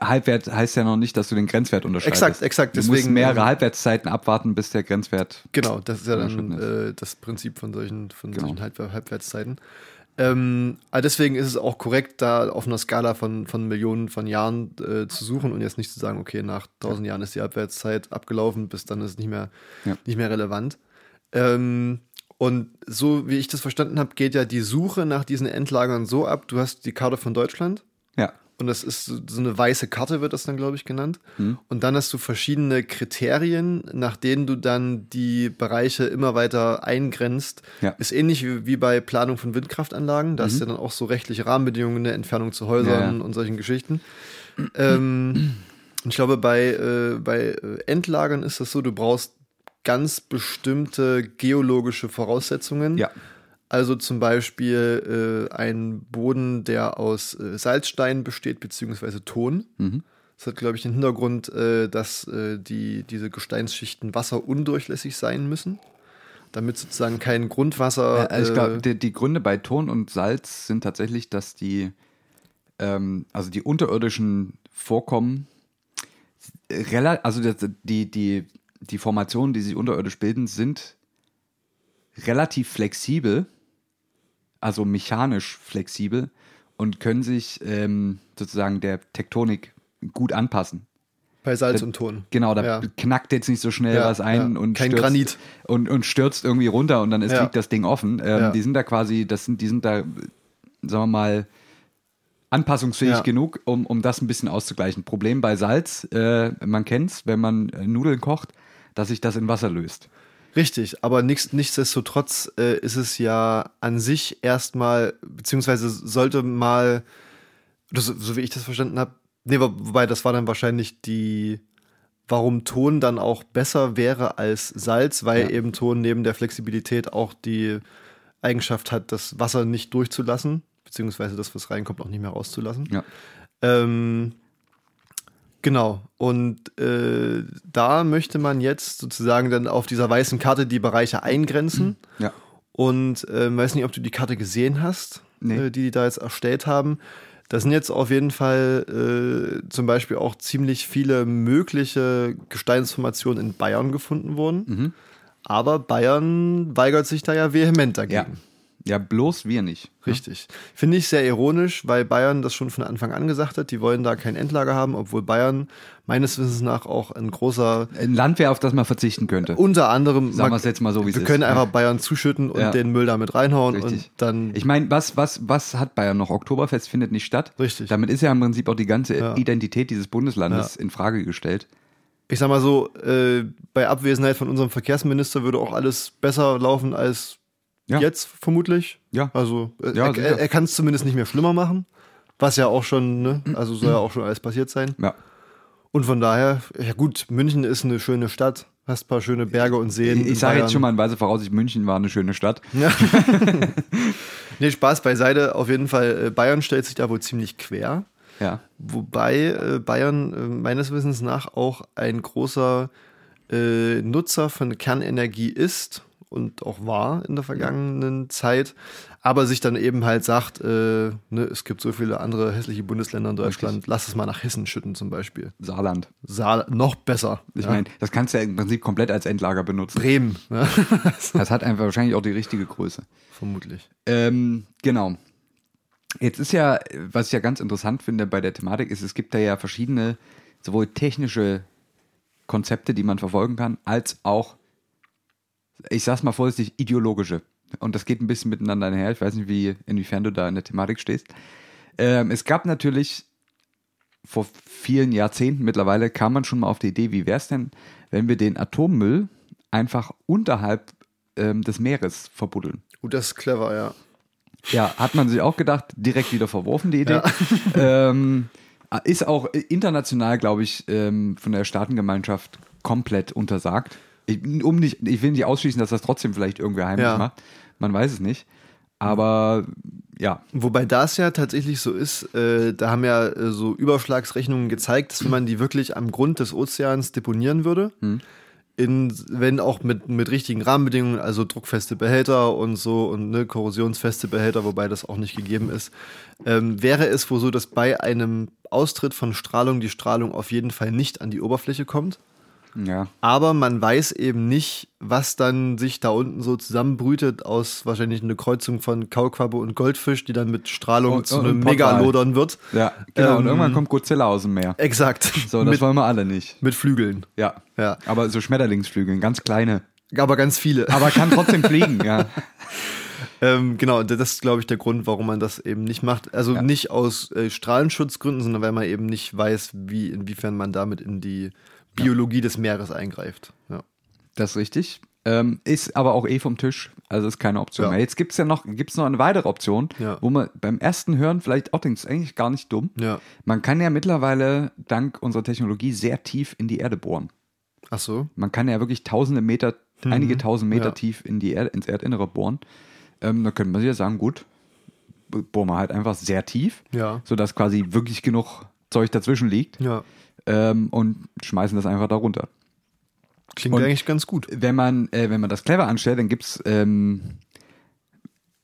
Halbwert heißt ja noch nicht, dass du den Grenzwert unterscheidest. Exakt, exakt, Du musst deswegen, mehrere ähm, Halbwertszeiten abwarten, bis der Grenzwert Genau, das ist ja dann ist. äh, das Prinzip von solchen, von Genau. solchen Halb Halbwertszeiten. Ähm, aber deswegen ist es auch korrekt, da auf einer Skala von, von Millionen von Jahren äh, zu suchen und jetzt nicht zu sagen, okay, nach tausend Jahren ist die Halbwertszeit abgelaufen, bis dann ist es nicht mehr, Ja. nicht mehr relevant. Ähm, und so wie ich das verstanden habe, geht ja die Suche nach diesen Endlagern so ab, du hast die Karte von Deutschland, Ja. Und das ist so eine weiße Karte, wird das dann, glaube ich, genannt. Hm. Und dann hast du verschiedene Kriterien, nach denen du dann die Bereiche immer weiter eingrenzt. Ja. Ist ähnlich wie, wie bei Planung von Windkraftanlagen. Da hast du ja dann auch so rechtliche Rahmenbedingungen, eine Entfernung zu Häusern Mhm. Ja, und solchen Geschichten. ähm, ich glaube, bei, äh, bei äh, Endlagern ist das so, du brauchst ganz bestimmte geologische Voraussetzungen. Ja. Also zum Beispiel äh, ein Boden, der aus äh, Salzstein besteht, beziehungsweise Ton. Mhm. Das hat, glaube ich, den Hintergrund, äh, dass äh, die, diese Gesteinsschichten wasserundurchlässig sein müssen. damit sozusagen kein Grundwasser. Also ich äh, glaube, die, die Gründe bei Ton und Salz sind tatsächlich, dass die, ähm, also die unterirdischen Vorkommen, also die, die, die Formationen, die sich unterirdisch bilden, sind relativ flexibel, also mechanisch flexibel und können sich ähm, sozusagen der Tektonik gut anpassen. bei Salz da- und Ton. Genau, da Ja. knackt jetzt nicht so schnell Ja, was ein ja. und Kein stürzt, Granit. Und, und stürzt irgendwie runter und dann ist, liegt das Ding offen. Ähm. Die sind da quasi, das sind, die sind da, sagen wir mal, anpassungsfähig Ja. genug, um, um das ein bisschen auszugleichen. Problem bei Salz, äh, man kennt's, wenn man äh, Nudeln kocht, dass sich das in Wasser löst. Richtig, aber nichts, nichtsdestotrotz äh, ist es ja an sich erstmal, beziehungsweise sollte mal, oder so, wie ich das verstanden habe, nee, wo- wobei das war dann wahrscheinlich die, warum Ton dann auch besser wäre als Salz, weil Ja. eben Ton neben der Flexibilität auch die Eigenschaft hat, das Wasser nicht durchzulassen, beziehungsweise das, was reinkommt, auch nicht mehr rauszulassen. Ja. Ähm, genau. Und äh, da möchte man jetzt sozusagen dann auf dieser weißen Karte die Bereiche eingrenzen. Ja. Und äh, weiß nicht, ob du die Karte gesehen hast, Nee. äh, die die da jetzt erstellt haben. Da sind jetzt auf jeden Fall äh, zum Beispiel auch ziemlich viele mögliche Gesteinsformationen in Bayern gefunden worden. Mhm. Aber Bayern weigert sich da ja vehement dagegen. Ja. Ja, bloß wir nicht. Richtig. Finde ich sehr ironisch, weil Bayern das schon von Anfang an gesagt hat, die wollen da kein Endlager haben, obwohl Bayern meines Wissens nach auch ein großer, Ein Land wäre, auf das man verzichten könnte. unter anderem, Sagen wir es jetzt mal so, wie es wir ist. können Ja. einfach Bayern zuschütten und Ja. den Müll damit reinhauen Richtig. und dann Ich meine, was, was, was hat Bayern noch? Oktoberfest findet nicht statt. Richtig. Damit ist ja im Prinzip auch die ganze Ja. Identität dieses Bundeslandes in Frage gestellt. ich sag mal so, äh, bei Abwesenheit von unserem Verkehrsminister würde auch alles besser laufen als Ja. jetzt vermutlich. Ja. Also äh, Ja, er, er, er kann es zumindest nicht mehr schlimmer machen, was ja auch schon, ne? also soll ja auch schon alles passiert sein. Ja. Und von daher, ja gut, München ist eine schöne Stadt, hast ein paar schöne Berge und Seen. Ich, sage jetzt schon mal in Weise voraus, München war eine schöne Stadt. Ja. *laughs* nee, Spaß beiseite. Auf jeden Fall, äh, Bayern stellt sich da wohl ziemlich quer. Ja. Wobei äh, Bayern äh, meines Wissens nach auch ein großer Nutzer von Kernenergie ist und auch war in der vergangenen Zeit, aber sich dann eben halt sagt, äh, ne, es gibt so viele andere hässliche Bundesländer in Deutschland, lass es mal nach Hessen schütten zum Beispiel. Saarland. Saal noch besser. Ich ja. meine, das kannst du ja im Prinzip komplett als Endlager benutzen. Bremen, ja. *laughs* Das hat einfach wahrscheinlich auch die richtige Größe. vermutlich. Ähm, genau. Jetzt ist ja, was ich ja ganz interessant finde bei der Thematik, ist, es gibt da ja verschiedene, sowohl technische Konzepte, die man verfolgen kann, als auch, ich sag's mal vorsichtig, ideologische. Und das geht ein bisschen miteinander einher. Ich weiß nicht, wie, inwiefern du da in der Thematik stehst. Ähm, es gab natürlich vor vielen Jahrzehnten mittlerweile kam man schon mal auf die Idee, wie wäre es denn, wenn wir den Atommüll einfach unterhalb ähm, des Meeres verbuddeln? Gut, das ist clever, ja. Ja, hat man sich auch gedacht, direkt wieder verworfen, die Idee. *laughs* ähm, ist auch international, glaube ich, ähm, von der Staatengemeinschaft komplett untersagt. Ich, um nicht, ich will nicht ausschließen, dass das trotzdem vielleicht irgendwer heimlich Ja. macht. Man weiß es nicht. Aber ja, Wobei das ja tatsächlich so ist, äh, da haben ja äh, so Überschlagsrechnungen gezeigt, dass wenn man die wirklich am Grund des Ozeans deponieren würde, in, wenn auch mit, mit richtigen Rahmenbedingungen, also druckfeste Behälter und so und ne, korrosionsfeste Behälter, wobei das auch nicht gegeben ist, ähm, wäre es wohl so, dass bei einem Austritt von Strahlung die Strahlung auf jeden Fall nicht an die Oberfläche kommt. Ja. Aber man weiß eben nicht, was dann sich da unten so zusammenbrütet aus wahrscheinlich eine Kreuzung von Kauquappe und Goldfisch, die dann mit Strahlung Und- zu und einem. Megalodon wird. Ja, genau. und Ähm, irgendwann kommt Godzilla aus dem Meer. Exakt. So, das mit, wollen wir alle nicht. mit Flügeln. Ja. Ja. Aber so Schmetterlingsflügeln, ganz kleine. Aber ganz viele. Aber kann trotzdem fliegen, ja. *laughs* ähm, genau, das ist, glaube ich, der Grund, warum man das eben nicht macht. Also Ja. nicht aus äh, Strahlenschutzgründen, sondern weil man eben nicht weiß, wie, inwiefern man damit in die Biologie des Meeres eingreift. Ja. Das ist richtig. Ähm, ist aber auch eh vom Tisch. Also ist keine Option Ja. mehr. Jetzt gibt es ja noch, gibt's noch eine weitere Option, Ja. wo man beim ersten Hören vielleicht auch denkt, ist eigentlich gar nicht dumm. Ja. Man kann ja mittlerweile dank unserer Technologie sehr tief in die Erde bohren. Ach so. Man kann ja wirklich tausende Meter, einige tausend Meter Mhm. Tief in die Erde, ins Erdinnere bohren. Ähm, da könnte man sich ja sagen, gut, bohren wir halt einfach sehr tief, Ja. sodass quasi wirklich genug Zeug dazwischen liegt Ja. Ähm, und schmeißen das einfach da runter. Klingt Und- eigentlich ganz gut. wenn man, äh, wenn man das clever anstellt, dann gibt's ähm,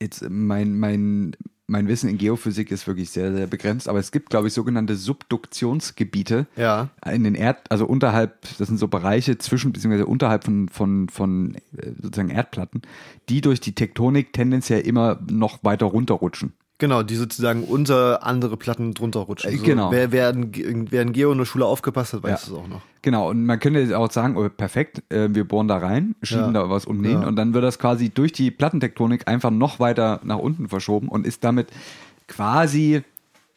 jetzt mein, mein, mein Wissen in Geophysik ist wirklich sehr, sehr begrenzt, aber es gibt, glaube ich, sogenannte Subduktionsgebiete Ja. in den Erd, also unterhalb, das sind so Bereiche zwischen, beziehungsweise unterhalb von, von, von äh, sozusagen Erdplatten, die durch die Tektonik tendenziell immer noch weiter runterrutschen. Genau, die sozusagen unter andere Platten drunter rutschen. Äh, genau. Wer, wer, in, wer in Geo in der Schule aufgepasst hat, weiß Ja. es auch noch. Genau, und man könnte jetzt auch sagen, oh, perfekt, äh, wir bohren da rein, schieben Ja. da was hin Ja. und dann wird das quasi durch die Plattentektonik einfach noch weiter nach unten verschoben und ist damit quasi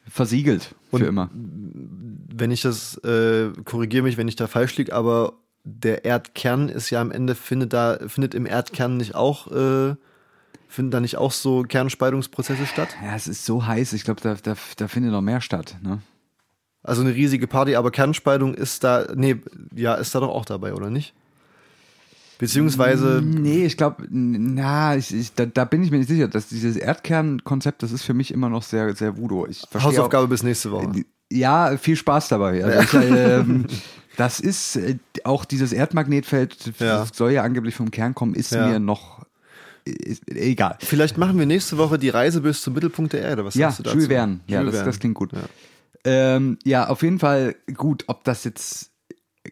versiegelt für Und- immer. Wenn ich das, äh, korrigiere mich, wenn ich da falsch liege, aber der Erdkern ist ja am Ende, findet da, findet im Erdkern nicht auch, äh, finden da nicht auch so Kernspaltungsprozesse statt? Ja, es ist so heiß, ich glaube, da, da, da findet noch mehr statt. Ne? Also eine riesige Party, aber Kernspaltung ist da, nee, ja, ist da doch auch dabei, oder nicht? Beziehungsweise, Nee, ich glaube, na, ich, ich, da, da bin ich mir nicht sicher, dass dieses Erdkernkonzept, das ist für mich immer noch sehr, sehr Voodoo. Hausaufgabe bis nächste Woche. Auch, ja, viel Spaß dabei. Also ich, ähm, *laughs* das ist äh, auch dieses Erdmagnetfeld, Ja. das soll ja angeblich vom Kern kommen, ist Ja. mir noch egal. Vielleicht machen wir nächste Woche die Reise bis zum Mittelpunkt der Erde. Was Ja, sagst du dazu? Jules Verne. Ja, Jules das, Verne. das klingt gut. Ja. Ähm, ja, auf jeden Fall gut. Ob das jetzt,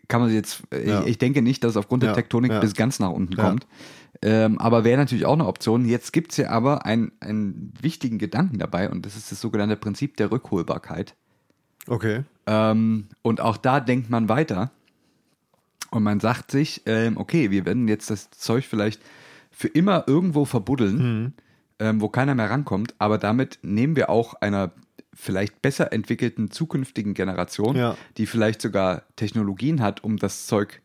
kann man jetzt, Ja. ich, ich denke nicht, dass es aufgrund Ja, der Tektonik ja. bis ganz nach unten kommt. Ähm, aber wäre natürlich auch eine Option. Jetzt gibt es ja aber ein, einen wichtigen Gedanken dabei und das ist das sogenannte Prinzip der Rückholbarkeit. Okay. Ähm, und auch da denkt man weiter. Und man sagt sich, ähm, okay, wir werden jetzt das Zeug vielleicht für immer irgendwo verbuddeln, Mhm. ähm, wo keiner mehr rankommt, aber damit nehmen wir auch einer vielleicht besser entwickelten zukünftigen Generation, Ja. die vielleicht sogar Technologien hat, um das Zeug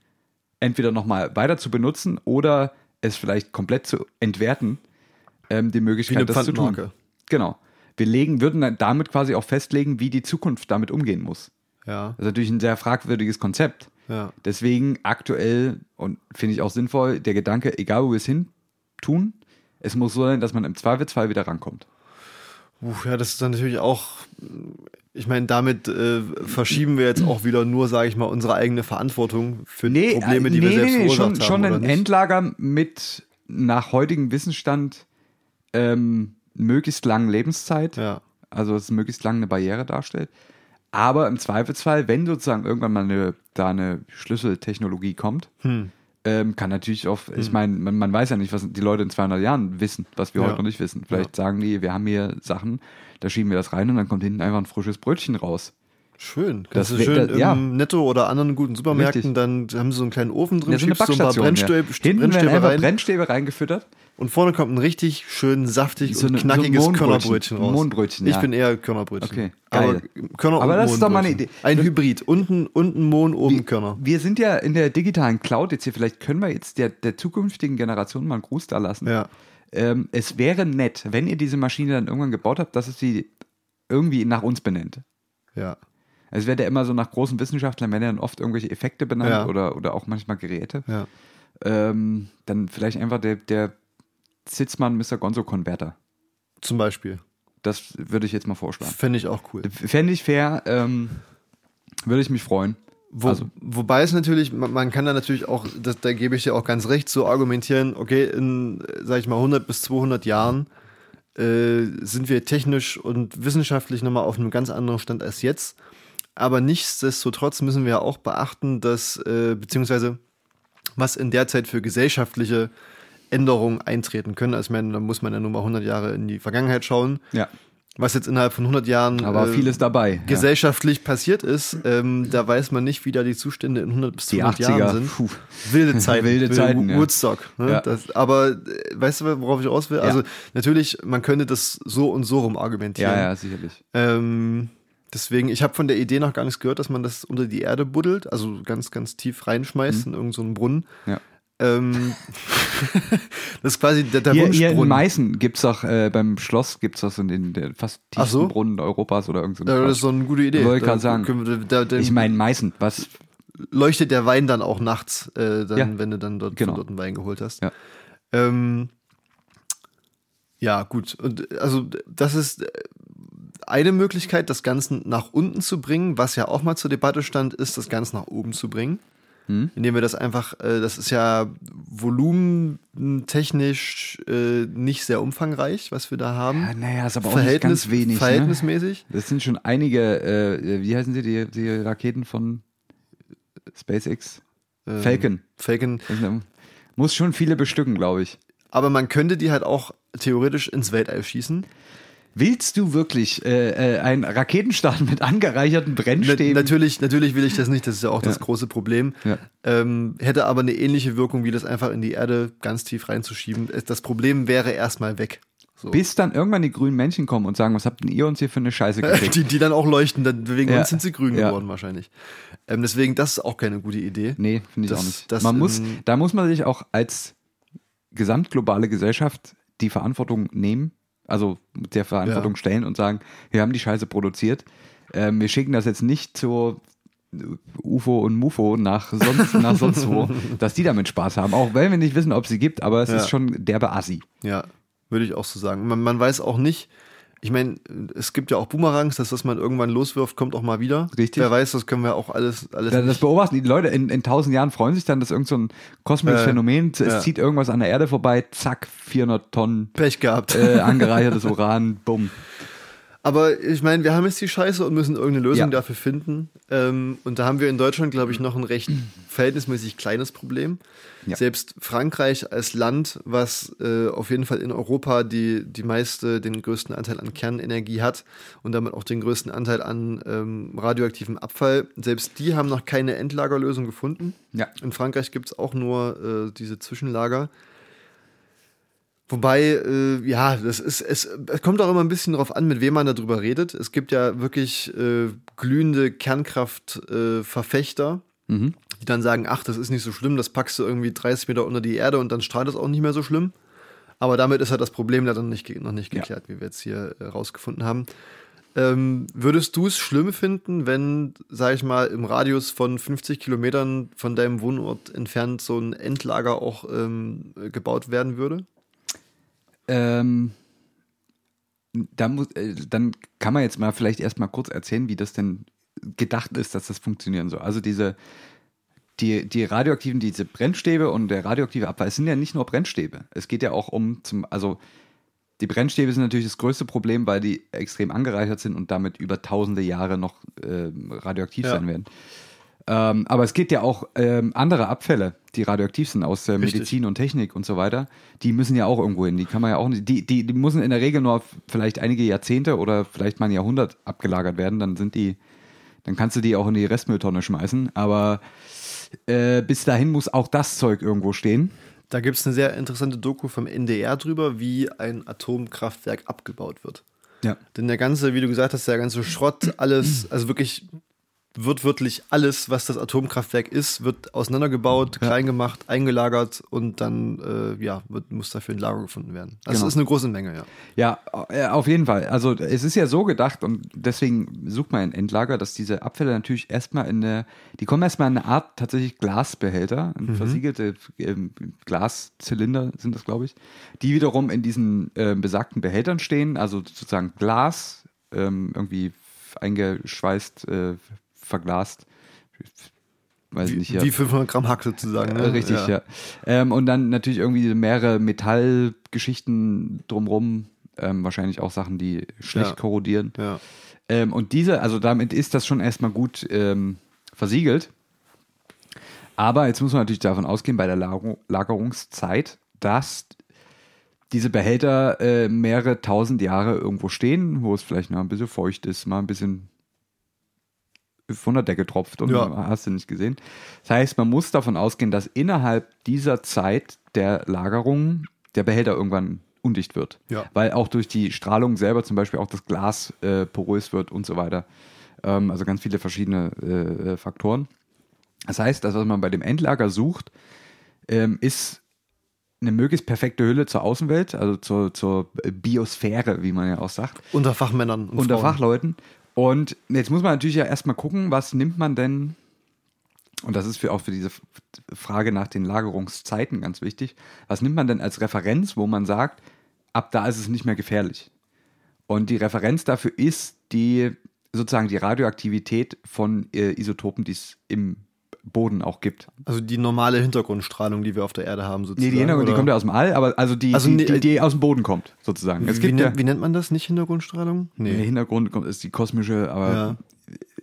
entweder nochmal weiter zu benutzen oder es vielleicht komplett zu entwerten, ähm, die Möglichkeit, das zu tun. Genau. Wir legen, würden dann damit quasi auch festlegen, wie die Zukunft damit umgehen muss. Ja. Das ist natürlich ein sehr fragwürdiges Konzept. Ja. Deswegen aktuell und finde ich auch sinnvoll, der Gedanke, egal wo wir es hin tun, es muss so sein, dass man im Zweifelsfall wieder rankommt. Puh, ja, das ist dann natürlich auch, ich meine, damit äh, verschieben wir jetzt auch wieder nur, sage ich mal, unsere eigene Verantwortung für die Probleme, die äh, wir selbst verursacht schon, haben. schon ein nicht? Endlager mit nach heutigem Wissensstand ähm, möglichst langen Lebenszeit. Ja. Also dass es möglichst lange eine Barriere darstellt. Aber im Zweifelsfall, wenn sozusagen irgendwann mal eine, da eine Schlüsseltechnologie kommt, Hm. Ähm, kann natürlich auch, ich meine, man, man weiß ja nicht, was die Leute in 200 Jahren wissen, was wir Ja. heute noch nicht wissen. Vielleicht sagen die, wir haben hier Sachen, da schieben wir das rein und dann kommt hinten einfach ein frisches Brötchen raus. Schön. Das Kannst du wär- schön das- ja. im Netto oder anderen guten Supermärkten, Richtig. dann haben sie so einen kleinen Ofen drin, Ja, so schiebst so ein paar. Brennstäbe, ja. Hinten Brennstäbe rein Brennstäbe reingefüttert. und vorne kommt ein richtig schön saftig So und eine- so ein knackiges Mohnbrötchen. Körnerbrötchen raus. Mohnbrötchen, Ich ja. bin eher Körnerbrötchen. Okay, Aber. Körner Aber und das ist doch mal eine. Idee. Ein Hybrid. Unten, unten Mohn, oben Körner. Wir sind ja in der digitalen Cloud jetzt hier, vielleicht können wir jetzt der, der zukünftigen Generation mal einen Gruß da lassen. Ja. Ähm, es wäre nett, wenn ihr diese Maschine dann irgendwann gebaut habt, dass es sie irgendwie nach uns benennt. Ja. Es wird ja immer so nach großen Wissenschaftlern, werden ja dann oft irgendwelche Effekte benannt Ja. oder, oder auch manchmal Geräte. Ja. Ähm, dann vielleicht einfach der, der Sitzmann Mr. Gonzo Converter. Zum Beispiel. Das würde ich jetzt mal vorschlagen. Fände ich auch cool. Fände ich fair, ähm, würde ich mich freuen. Wo, Also- wobei es natürlich, man, man kann da natürlich auch, das, da gebe ich dir auch ganz recht, so argumentieren, okay, in, sag ich mal, 100 bis 200 Jahren äh, sind wir technisch und wissenschaftlich nochmal auf einem ganz anderen Stand als jetzt. Aber nichtsdestotrotz müssen wir auch beachten, dass, äh, beziehungsweise, was in der Zeit für gesellschaftliche Änderungen eintreten können. Also, ich meine, da muss man ja nur mal 100 Jahre in die Vergangenheit schauen. Ja, Was jetzt innerhalb von 100 Jahren aber äh, vieles dabei. Ja. gesellschaftlich passiert ist, ähm, da weiß man nicht, wie da die Zustände in 100 bis Die 200 80er. Jahren sind. Puh. Wilde *laughs* Zeiten. Wilde Zeiten, ja. Woodstock. Ne? Ja. Das, aber äh, weißt du, worauf ich raus will? Also natürlich, man könnte das so und so rum argumentieren. Ja, ja, sicherlich. Ähm, deswegen, ich habe von der Idee noch gar nichts gehört, dass man das unter die Erde buddelt, also ganz, ganz tief reinschmeißt in irgendeinen so einen Brunnen. Mhm. Ja. Ähm, *laughs* *laughs* das ist quasi der, der Hier, hier in. Meißen gibt es doch, äh, beim Schloss gibt es doch so den, den fast tiefsten so? Brunnen Europas oder irgend so Ja, das ist so eine gute Idee. Wollte gerade sagen. wir- Da, da, Ich meine Meißen, was? leuchtet der Wein dann auch nachts, äh, dann, Ja. wenn du dann dort, Genau. dort einen Wein geholt hast. Ja. Ähm, ja, gut. Und also das ist äh, eine Möglichkeit, das Ganze nach unten zu bringen. Was ja auch mal zur Debatte stand, ist, das Ganze nach oben zu bringen. indem wir das einfach, äh, das ist ja volumentechnisch äh, nicht sehr umfangreich, was wir da haben. Ja, naja, ist aber auch nicht ganz wenig. Ne? Verhältnismäßig. Das sind schon einige, äh, wie heißen sie, die, die Raketen von SpaceX? Ähm, Falcon. Falcon. Muss schon viele bestücken, glaube ich. Aber man könnte die halt auch theoretisch ins Weltall schießen. Willst du wirklich äh, äh, einen Raketenstart mit angereicherten Na, Brennstäben? natürlich, natürlich will ich das nicht, das ist ja auch das Ja. große Problem. Ja. Ähm, hätte aber eine ähnliche Wirkung, wie das einfach in die Erde ganz tief reinzuschieben. Das Problem wäre erstmal weg. So. Bis dann irgendwann die grünen Männchen kommen und sagen, was habt denn ihr uns hier für eine Scheiße *laughs* geschickt? die, die dann auch leuchten, dann wegen Ja. uns sind sie grün Ja. geworden wahrscheinlich. Ähm, deswegen, das ist auch keine gute Idee. Nee, finde ich Das- auch nicht. das man muss, in- da muss man sich auch als gesamtglobale Gesellschaft die Verantwortung nehmen, also der Verantwortung Ja. stellen und sagen, wir haben die Scheiße produziert. Ähm, wir schicken das jetzt nicht zur UFO und MUFO nach sonst, nach sonst wo, *laughs* dass die damit Spaß haben. Auch wenn wir nicht wissen, ob sie gibt, aber es Ja. ist schon derbe Assi. Ja, würde ich auch so sagen. Man, man weiß auch nicht, ich meine, es gibt ja auch Boomerangs, das, was man irgendwann loswirft, kommt auch mal wieder. Richtig. Wer weiß, das können wir auch alles, alles Da- Das beobachten die Leute in, in tausend Jahren, freuen sich dann, dass irgend so ein kosmisches Äh, Phänomen, es ja. zieht irgendwas an der Erde vorbei, zack, 400 Tonnen Pech gehabt. äh, *laughs* angereichertes Uran, bumm. Aber ich meine, wir haben jetzt die Scheiße und müssen irgendeine Lösung Ja. dafür finden. Ähm, und da haben wir in Deutschland, glaube ich, noch ein recht *clears throat* verhältnismäßig kleines Problem. Ja. Selbst Frankreich als Land, was äh, auf jeden Fall in Europa die, die meiste, den größten Anteil an Kernenergie hat und damit auch den größten Anteil an ähm, radioaktivem Abfall, selbst die haben noch keine Endlagerlösung gefunden. Ja. In Frankreich gibt es auch nur äh, diese Zwischenlager. Wobei, äh, ja, das ist, es, es kommt auch immer ein bisschen darauf an, mit wem man darüber redet. Es gibt ja wirklich äh, glühende Kernkraftverfechter, äh, Mhm. die dann sagen, ach, das ist nicht so schlimm, das packst du irgendwie 30 Meter unter die Erde und dann strahlt es auch nicht mehr so schlimm. Aber damit ist halt das Problem leider noch nicht, noch nicht Ja. geklärt, wie wir jetzt hier äh, rausgefunden haben. Ähm, würdest du es schlimm finden, wenn, sag ich mal, im Radius von 50 Kilometern von deinem Wohnort entfernt so ein Endlager auch ähm, gebaut werden würde? Ähm, da muss, äh, dann kann man jetzt mal vielleicht erstmal kurz erzählen, wie das denn gedacht ist, dass das funktionieren soll. Also diese, die, die radioaktiven, diese Brennstäbe und der radioaktive Abfall, es sind ja nicht nur Brennstäbe. Es geht ja auch um zum, also die Brennstäbe sind natürlich das größte Problem, weil die extrem angereichert sind und damit über tausende Jahre noch äh, radioaktiv Ja. sein werden. Ähm, aber es geht ja auch ähm, andere Abfälle, die radioaktiv sind aus äh, Richtig. Medizin und Technik und so weiter. Die müssen ja auch irgendwo hin. Die kann man ja auch nicht. Die, die, die müssen in der Regel nur vielleicht einige Jahrzehnte oder vielleicht mal ein Jahrhundert abgelagert werden. Dann sind die, dann kannst du die auch in die Restmülltonne schmeißen. Aber äh, bis dahin muss auch das Zeug irgendwo stehen. Da gibt es eine sehr interessante Doku vom NDR drüber, wie ein Atomkraftwerk abgebaut wird. Ja. Denn der ganze, wie du gesagt hast, der ganze Schrott, alles, also wirklich wird wirklich alles, was das Atomkraftwerk ist, wird auseinandergebaut, klein gemacht, eingelagert und dann äh, ja, wird, muss dafür ein Lager gefunden werden. Das Genau. ist eine große Menge, ja. Ja, äh, auf jeden Fall. Also es ist ja so gedacht und deswegen sucht man ein Endlager, dass diese Abfälle natürlich erstmal in eine, die kommen erstmal in eine Art tatsächlich Glasbehälter, Mhm. versiegelte ähm, Glaszylinder sind das, glaube ich, die wiederum in diesen äh, besagten Behältern stehen, also sozusagen Glas, ähm, irgendwie eingeschweißt, äh, verglast. Weiß Wie, nicht, ja. wie 500 Gramm Hack sozusagen. Äh, Ne? Richtig, ja. Ähm, und dann natürlich irgendwie mehrere Metallgeschichten drumrum. Ähm, wahrscheinlich auch Sachen, die schlecht Ja. korrodieren. ja. Ähm, und diese, also damit ist das schon erstmal gut ähm, versiegelt. Aber jetzt muss man natürlich davon ausgehen, bei der Lagerung, Lagerungszeit, dass diese Behälter äh, mehrere tausend Jahre irgendwo stehen, wo es vielleicht mal ein bisschen feucht ist, mal ein bisschen von der Decke tropft und Ja. hast du nicht gesehen. Das heißt, man muss davon ausgehen, dass innerhalb dieser Zeit der Lagerung der Behälter irgendwann undicht wird. Ja. Weil auch durch die Strahlung selber zum Beispiel auch das Glas äh, porös wird und so weiter. Ähm, also ganz viele verschiedene äh, Faktoren. Das heißt, das, was man bei dem Endlager sucht, ähm, ist eine möglichst perfekte Hülle zur Außenwelt, also zur, zur Biosphäre, wie man ja auch sagt Unter Fachmännern und unter Frauen. Fachleuten. Und jetzt muss man natürlich ja erstmal gucken, was nimmt man denn, und das ist für, auch für diese Frage nach den Lagerungszeiten ganz wichtig, was nimmt man denn als Referenz, wo man sagt, ab da ist es nicht mehr gefährlich. Und die Referenz dafür ist die sozusagen die Radioaktivität von äh, Isotopen, die es im Boden auch gibt. Also die normale Hintergrundstrahlung, die wir auf der Erde haben, sozusagen. Nee, die Hintergrund, die oder? kommt ja aus dem All, aber also die, Also die, nee, die, die aus dem Boden kommt, sozusagen. Es wie, gibt ja, nennt, wie nennt man das? Nicht Hintergrundstrahlung? der Nee. Hintergrund kommt, ist die kosmische, aber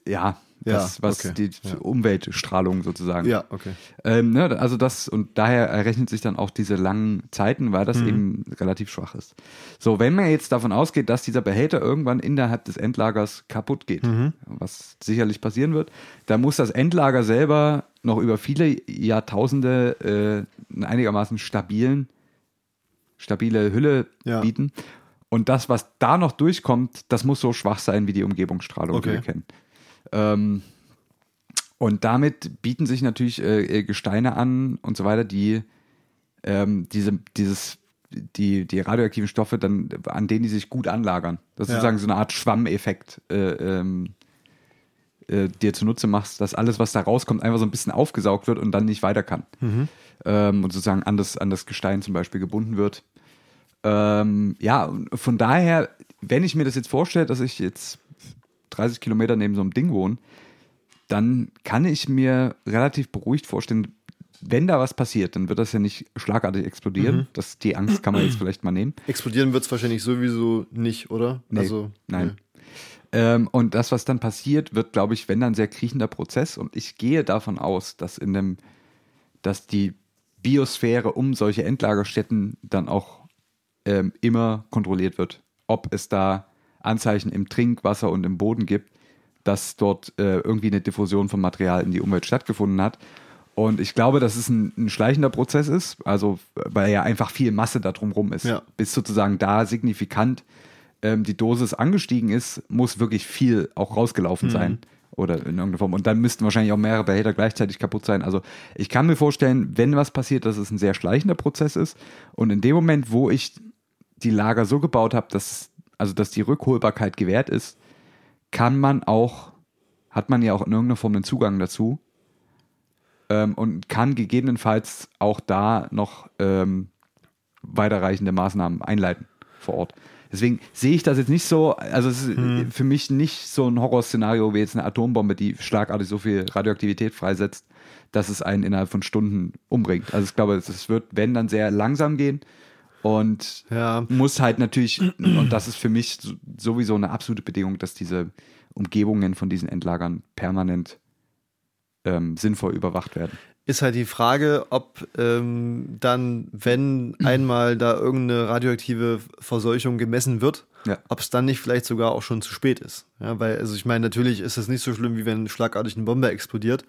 ja, Ja, das, was okay. die Ja. Umweltstrahlung sozusagen. Ja, okay. Ähm, ne, also das, und daher errechnet sich dann auch diese langen Zeiten, weil Mhm. das eben relativ schwach ist. So, wenn man jetzt davon ausgeht, dass dieser Behälter irgendwann innerhalb des Endlagers kaputt geht, Mhm. was sicherlich passieren wird, dann muss das Endlager selber noch über viele Jahrtausende äh, einigermaßen stabilen, stabile Hülle Ja. bieten. Und das, was da noch durchkommt, das muss so schwach sein wie die Umgebungsstrahlung, die Okay. wir kennen. Ähm, und damit bieten sich natürlich äh, äh, Gesteine an und so weiter, die ähm, diese, dieses, die, die radioaktiven Stoffe dann, an denen die sich gut anlagern. Das ist Ja. sozusagen so eine Art Schwammeffekt, äh, ähm, äh, dir zunutze machst, dass alles, was da rauskommt, einfach so ein bisschen aufgesaugt wird und dann nicht weiter kann. Ähm, und sozusagen an das, an das Gestein zum Beispiel gebunden wird. Ähm, ja, von daher, wenn ich mir das jetzt vorstelle, dass ich jetzt 30 Kilometer neben so einem Ding wohne, dann kann ich mir relativ beruhigt vorstellen, wenn da was passiert, dann wird das ja nicht schlagartig explodieren. Das, die Angst kann man jetzt vielleicht mal nehmen. Explodieren wird es wahrscheinlich sowieso nicht, oder? Nee, also, nein. Ähm, und das, was dann passiert, wird, glaube ich, wenn dann ein sehr kriechender Prozess. Und ich gehe davon aus, dass in dem, dass die Biosphäre um solche Endlagerstätten dann auch ähm, immer kontrolliert wird. Ob es da Anzeichen im Trinkwasser und im Boden gibt, dass dort äh, irgendwie eine Diffusion von Material in die Umwelt stattgefunden hat. Und ich glaube, dass es ein, ein schleichender Prozess ist, also weil ja einfach viel Masse da drumrum ist. Ja. Bis sozusagen da signifikant ähm, die Dosis angestiegen ist, muss wirklich viel auch rausgelaufen sein. Oder in irgendeiner Form. Und dann müssten wahrscheinlich auch mehrere Behälter gleichzeitig kaputt sein. Also ich kann mir vorstellen, wenn was passiert, dass es ein sehr schleichender Prozess ist. Und in dem Moment, wo ich die Lager so gebaut habe, dass, also dass die Rückholbarkeit gewährt ist, kann man auch, hat man ja auch in irgendeiner Form einen Zugang dazu ähm, und kann gegebenenfalls auch da noch ähm, weiterreichende Maßnahmen einleiten vor Ort. Deswegen sehe ich das jetzt nicht so, also es ist Hm. für mich nicht so ein Horrorszenario wie jetzt eine Atombombe, die schlagartig so viel Radioaktivität freisetzt, dass es einen innerhalb von Stunden umbringt. Also ich glaube, es wird, wenn dann sehr langsam gehen und Ja. muss halt natürlich, und das ist für mich so- sowieso eine absolute Bedingung, dass diese Umgebungen von diesen Endlagern permanent ähm, sinnvoll überwacht werden. Ist halt die Frage, ob ähm, dann, wenn einmal da irgendeine radioaktive Verseuchung gemessen wird, Ja. ob es dann nicht vielleicht sogar auch schon zu spät ist. Ja, weil, also ich meine, natürlich ist es nicht so schlimm, wie wenn schlagartig eine Bombe explodiert.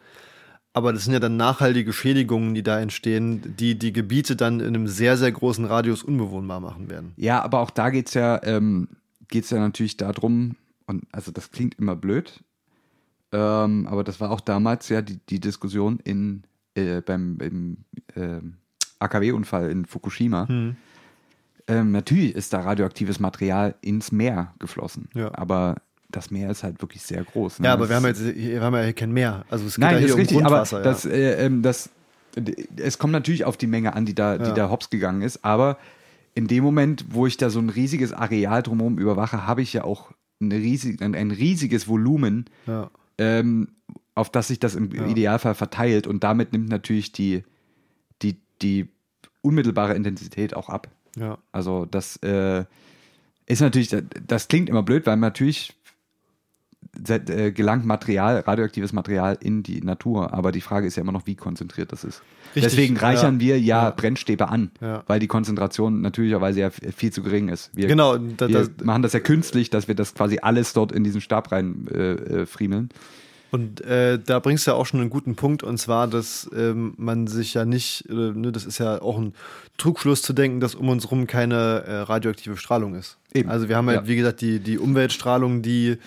Aber das sind ja dann nachhaltige Schädigungen, die da entstehen, die die Gebiete dann in einem sehr, sehr großen Radius unbewohnbar machen werden. Ja, aber auch da geht es ja, ähm, geht's ja natürlich darum, und also das klingt immer blöd, ähm, aber das war auch damals ja die, die Diskussion in, äh, beim im, ähm, AKW-Unfall in Fukushima. Hm. Ähm, natürlich ist da radioaktives Material ins Meer geflossen, Ja. aber das Meer ist halt wirklich sehr groß. ne? Ja, aber wir haben, jetzt, wir haben ja hier kein Meer. Also es geht Nein, ja das hier ist um richtig, aber Grundwasser. das, ja. äh, ähm, das, es kommt natürlich auf die Menge an, die da, die Ja. da hops gegangen ist, aber in dem Moment, wo ich da so ein riesiges Areal drumherum überwache, habe ich ja auch ein, riesig, ein, ein riesiges Volumen, ja. ähm, auf das sich das im Ja. Idealfall verteilt und damit nimmt natürlich die, die, die unmittelbare Intensität auch ab. ja. Also das äh, ist natürlich, das klingt immer blöd, weil natürlich gelangt Material, radioaktives Material in die Natur, aber die Frage ist ja immer noch, wie konzentriert das ist. Richtig, Deswegen reichern ja. wir ja, Ja. Brennstäbe an, Ja. weil die Konzentration natürlicherweise ja viel zu gering ist. Wir, Genau, da, wir da, machen das ja künstlich, dass wir das quasi alles dort in diesen Stab rein äh, äh, friemeln. Und äh, da bringst du ja auch schon einen guten Punkt, und zwar, dass ähm, man sich ja nicht, äh, ne, das ist ja auch ein Trugschluss zu denken, dass um uns rum keine äh, radioaktive Strahlung ist. Eben. Also wir haben halt, Ja. wie gesagt, die, die Umweltstrahlung, die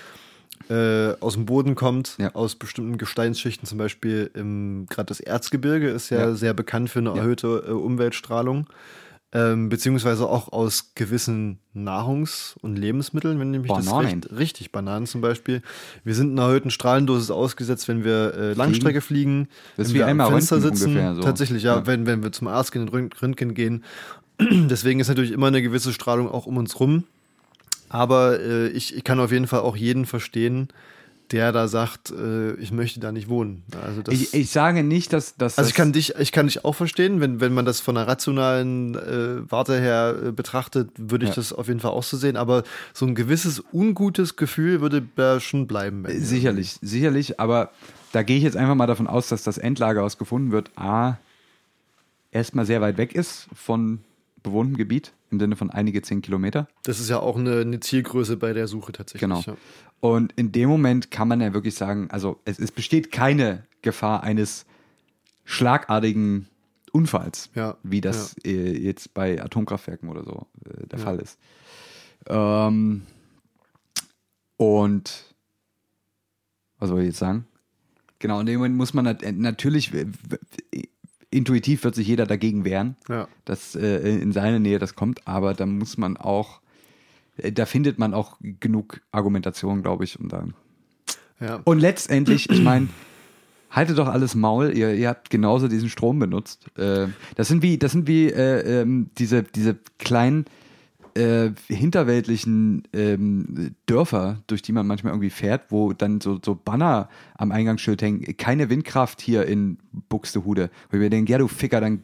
äh, aus dem Boden kommt, Ja. aus bestimmten Gesteinsschichten, zum Beispiel im gerade das Erzgebirge ist ja, Ja. sehr bekannt für eine erhöhte äh, Umweltstrahlung. Ähm, beziehungsweise auch aus gewissen Nahrungs- und Lebensmitteln, wenn nämlich das Bananen. recht, richtig, Bananen zum Beispiel. Wir sind einer erhöhten Strahlendosis ausgesetzt, wenn wir äh, Langstrecke fliegen, Das wenn wir am Fenster Röntgen sitzen. ungefähr so. Tatsächlich, ja, Ja. Wenn, wenn wir zum Arzt gehen, Rönt- Röntgen gehen. *clears throat* Deswegen ist natürlich immer eine gewisse Strahlung auch um uns rum. Aber äh, ich, ich kann auf jeden Fall auch jeden verstehen, der da sagt, äh, ich möchte da nicht wohnen. Also das, Ich, ich sage nicht, dass, dass also ich kann dich, ich kann dich auch verstehen, wenn, wenn man das von einer rationalen äh, Warte her äh, betrachtet, würde ich Ja. das auf jeden Fall auch so sehen. Aber so ein gewisses ungutes Gefühl würde da schon bleiben. Sicherlich, sicherlich, aber da gehe ich jetzt einfach mal davon aus, dass das Endlager, was gefunden wird, A, erstmal sehr weit weg ist von bewohntem Gebiet, im Sinne von einige zehn Kilometer. Das ist ja auch eine, eine Zielgröße bei der Suche tatsächlich. Genau. Ja. Und in dem Moment kann man ja wirklich sagen, also es, es besteht keine Gefahr eines schlagartigen Unfalls, Ja, wie das äh, jetzt bei Atomkraftwerken oder so äh, der Fall ist. Ähm, und was soll ich jetzt sagen? Genau, in dem Moment muss man nat natürlich, intuitiv wird sich jeder dagegen wehren, Ja. dass äh, in seine Nähe das kommt, aber da muss man auch, äh, da findet man auch genug Argumentation, glaube ich, um da. Ja. Und letztendlich, ich meine, haltet doch alles Maul, ihr, ihr habt genauso diesen Strom benutzt. Äh, das sind wie, das sind wie äh, ähm, diese, diese kleinen äh, hinterweltlichen ähm, Dörfer, durch die man manchmal irgendwie fährt, wo dann so, so Banner am Eingangsschild hängen, keine Windkraft hier in Buxtehude. Wo ich mir denke, ja du Ficker, dann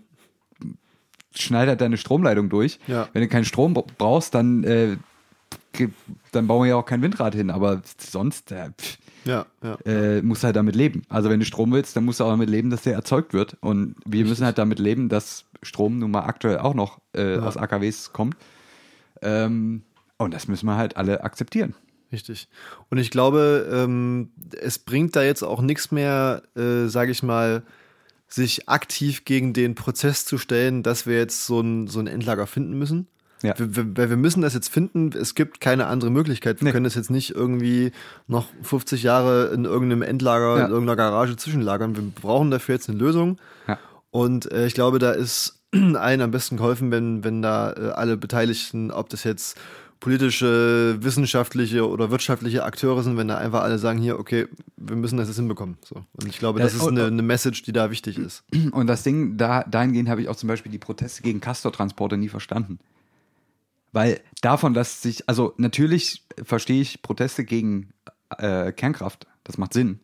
schneidert deine Stromleitung durch. Ja. Wenn du keinen Strom bra- brauchst, dann, äh, dann bauen wir ja auch kein Windrad hin. Aber sonst äh, pff, Ja, ja. äh, musst du halt damit leben. Also wenn du Strom willst, dann musst du auch damit leben, dass der erzeugt wird. Und wir müssen halt damit leben, dass Strom nun mal aktuell auch noch äh, aus AKWs kommt. Ähm, und das müssen wir halt alle akzeptieren. Richtig. Und ich glaube, ähm, es bringt da jetzt auch nichts mehr, äh, sage ich mal, sich aktiv gegen den Prozess zu stellen, dass wir jetzt so ein, so ein Endlager finden müssen. Ja. Wir, wir, weil wir müssen das jetzt finden. Es gibt keine andere Möglichkeit. Wir Nee. können das jetzt nicht irgendwie noch 50 Jahre in irgendeinem Endlager, Ja. in irgendeiner Garage zwischenlagern. Wir brauchen dafür jetzt eine Lösung. Ja. Und äh, ich glaube, da ist *clears throat* allen am besten geholfen, wenn, wenn da äh, alle Beteiligten, ob das jetzt politische, wissenschaftliche oder wirtschaftliche Akteure sind, wenn da einfach alle sagen, hier, okay, wir müssen das jetzt hinbekommen. So. Und ich glaube, das, Das- ist eine, eine Message, die da wichtig ist. *clears throat* Und das Ding, da, dahingehend habe ich auch zum Beispiel die Proteste gegen Castortransporte nie verstanden. Weil davon, dass sich, also natürlich verstehe ich Proteste gegen äh, Kernkraft, das macht Sinn.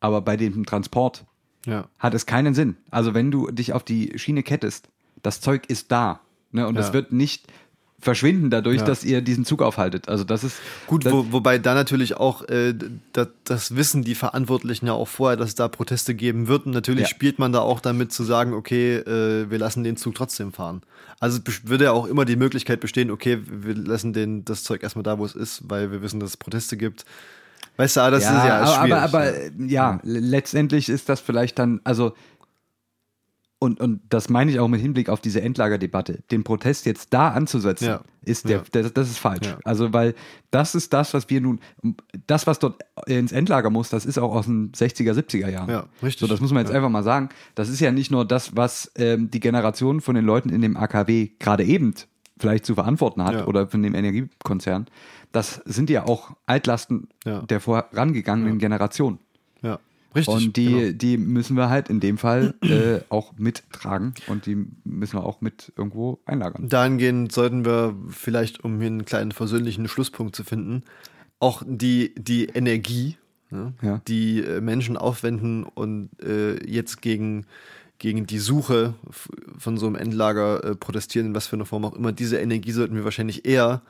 Aber bei dem Transport Ja. hat es keinen Sinn. Also wenn du dich auf die Schiene kettest, das Zeug ist da. Ne? Und es Ja. wird nicht verschwinden dadurch, Ja. dass ihr diesen Zug aufhaltet. Also das ist Gut, das, wo, wobei da natürlich auch äh, das, das wissen die Verantwortlichen ja auch vorher, dass es da Proteste geben wird. Und natürlich Ja. spielt man da auch damit zu sagen, okay, äh, wir lassen den Zug trotzdem fahren. Also würde ja auch immer die Möglichkeit bestehen, okay, wir lassen den, das Zeug erstmal da, wo es ist, weil wir wissen, dass es Proteste gibt. Weißt du, ah, das ja, ist ja aber, schwierig. aber, aber ja. äh, ja, le- letztendlich ist das vielleicht dann, also und, und das meine ich auch mit Hinblick auf diese Endlagerdebatte. Den Protest jetzt da anzusetzen, Ja. ist der, Ja. das, das ist falsch. Ja. Also, weil das ist das, was wir nun, das, was dort ins Endlager muss, das ist auch aus den 60er, 70er Jahren. Ja, richtig. So, das muss man jetzt einfach mal sagen. Das ist ja nicht nur das, was ähm, die Generation von den Leuten in dem AKW gerade eben vielleicht zu verantworten hat oder von dem Energiekonzern. Das sind ja auch Altlasten der vorangegangenen Generation. Richtig. Und die, genau. die müssen wir halt in dem Fall äh, auch mittragen und die müssen wir auch mit irgendwo einlagern. Dahingehend sollten wir vielleicht, um hier einen kleinen versöhnlichen Schlusspunkt zu finden, auch die, die Energie, ne, Ja. die äh, Menschen aufwenden und äh, jetzt gegen, gegen die Suche von so einem Endlager äh, protestieren, in was für einer Form auch immer, diese Energie sollten wir wahrscheinlich eher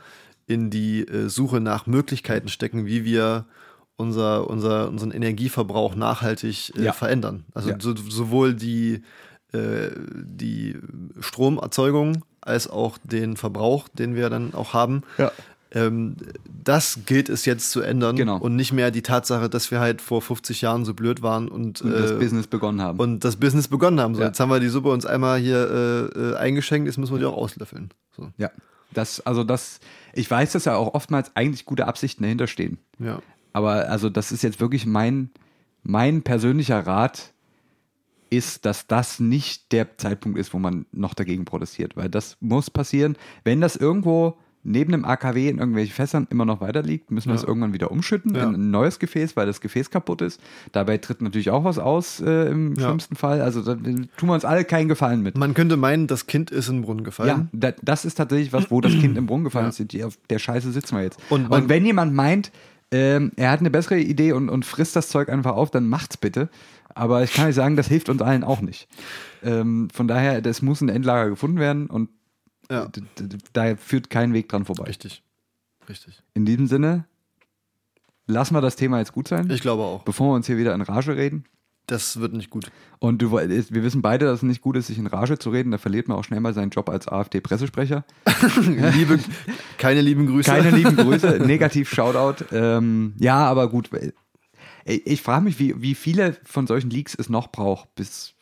in die äh, Suche nach Möglichkeiten stecken, wie wir unser, unser, unseren Energieverbrauch nachhaltig äh, Ja. verändern. Also Ja. so, sowohl die, äh, die Stromerzeugung als auch den Verbrauch, den wir dann auch haben. Ja. Ähm, das gilt es jetzt zu ändern Genau. und nicht mehr die Tatsache, dass wir halt vor 50 Jahren so blöd waren und, Und das äh, Business begonnen haben. und das Business begonnen haben. So, Ja. Jetzt haben wir die Suppe uns einmal hier äh, äh, eingeschenkt, jetzt müssen wir die auch auslöffeln. So. ja. Das, also das, ich weiß, dass ja auch oftmals eigentlich gute Absichten dahinter stehen. Ja. Aber also das ist jetzt wirklich mein, mein persönlicher Rat ist, dass das nicht der Zeitpunkt ist, wo man noch dagegen protestiert, weil das muss passieren. Wenn das irgendwo neben dem AKW in irgendwelchen Fässern immer noch weiter liegt, müssen wir Ja. es irgendwann wieder umschütten Ja. in ein neues Gefäß, weil das Gefäß kaputt ist. Dabei tritt natürlich auch was aus äh, im Ja. schlimmsten Fall. Also da tun wir uns alle keinen Gefallen mit. Man könnte meinen, das Kind ist in den Brunnen Ja, gefallen. da, das ist tatsächlich was, wo das Kind im Brunnen gefallen Ja. ist. Auf der Scheiße sitzen wir jetzt. Und Und, wenn jemand meint, ähm, er hat eine bessere Idee und, und frisst das Zeug einfach auf, dann macht's bitte. Aber ich kann euch sagen, das hilft uns allen auch nicht. Ähm, von daher, das muss ein Endlager gefunden werden und Ja. da führt kein Weg dran vorbei. Richtig. Richtig. In diesem Sinne, lassen wir das Thema jetzt gut sein, Ich glaube auch. bevor wir uns hier wieder in Rage reden. Das wird nicht gut. Und du, wir wissen beide, dass es nicht gut ist, sich in Rage zu reden. Da verliert man auch schnell mal seinen Job als AfD-Pressesprecher. *laughs* Liebe, keine lieben Grüße. Keine lieben *laughs* Grüße, negativ Shoutout. Ähm, ja, aber gut. Ich, ich frage mich, wie, wie viele von solchen Leaks es noch braucht, bis.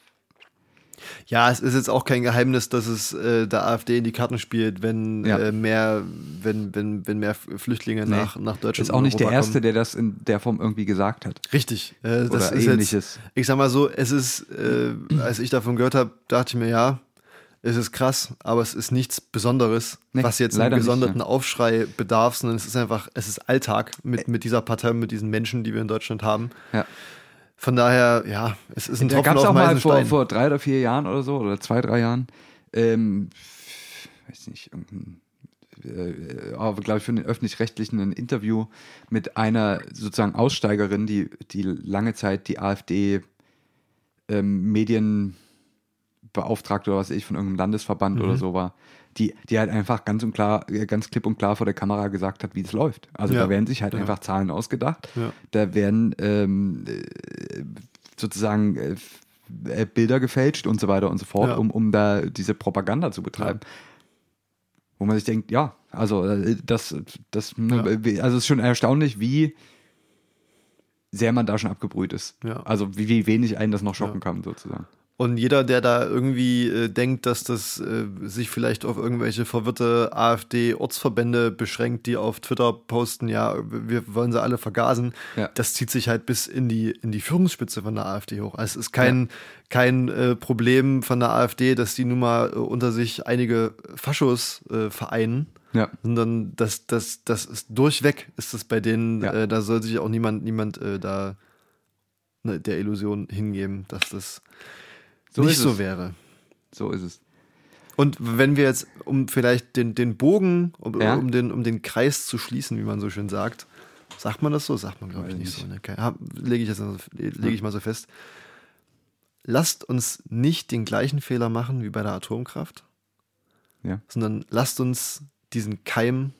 Ja, es ist jetzt auch kein Geheimnis, dass es äh, der AfD in die Karten spielt, wenn Ja. äh, mehr, wenn, wenn, wenn mehr Flüchtlinge Nee. nach, nach Deutschland Ist auch nicht der Europa Erste, kommen. der das in der Form irgendwie gesagt hat. Richtig. Äh, das Oder ist ähnliches. Jetzt, ich sag mal so, es ist, äh, als ich davon gehört habe, dachte ich mir, ja, es ist krass, aber es ist nichts Besonderes, Nee, was jetzt einen nicht, gesonderten ja. Aufschrei bedarf, sondern es ist einfach, es ist Alltag mit, mit dieser Partei, mit diesen Menschen, die wir in Deutschland haben. Ja. Von daher, ja, es ist ein Da Tropfen gab es auf auch mal vor, vor drei oder vier Jahren oder so, oder zwei, drei Jahren, ähm, weiß nicht, irgendein, äh, aber glaube ich für den Öffentlich-Rechtlichen ein Interview mit einer sozusagen Aussteigerin, die, die lange Zeit die AfD ähm, Medienbeauftragte oder was weiß ich von irgendeinem Landesverband Mhm. oder so war, die, die halt einfach ganz und klar, äh, ganz klipp und klar vor der Kamera gesagt hat, wie es läuft. Also Ja. da werden sich halt Ja. einfach Zahlen ausgedacht. Ja. Da werden ähm, äh, sozusagen äh, äh, Bilder gefälscht und so weiter und so fort, um, um da diese Propaganda zu betreiben. Wo man sich denkt, ja, also das, das äh, also es ist schon erstaunlich, wie sehr man da schon abgebrüht ist. Also wie, wie wenig einen das noch schocken kann, sozusagen. Und jeder, der da irgendwie äh, denkt, dass das äh, sich vielleicht auf irgendwelche verwirrte AfD-Ortsverbände beschränkt, die auf Twitter posten, ja, wir wollen sie alle vergasen, Ja. das zieht sich halt bis in die, in die Führungsspitze von der AfD hoch. Also es ist kein, kein äh, Problem von der AfD, dass die nun mal äh, unter sich einige Faschos äh, vereinen. Ja. Sondern das, das, das ist durchweg, ist das bei denen, Ja. äh, da soll sich auch niemand, niemand da ne, der Illusion hingeben, dass das So nicht so es. wäre. So ist es. Und wenn wir jetzt, um vielleicht den, den Bogen, um, Ja. um, den, um den Kreis zu schließen, wie man so schön sagt, sagt man das so? Sagt man, glaube ich, nicht nicht. so. Ne? Okay. Lege ich, jetzt mal so- lege ich mal so fest. Lasst uns nicht den gleichen Fehler machen wie bei der Atomkraft, Ja. sondern lasst uns diesen Keim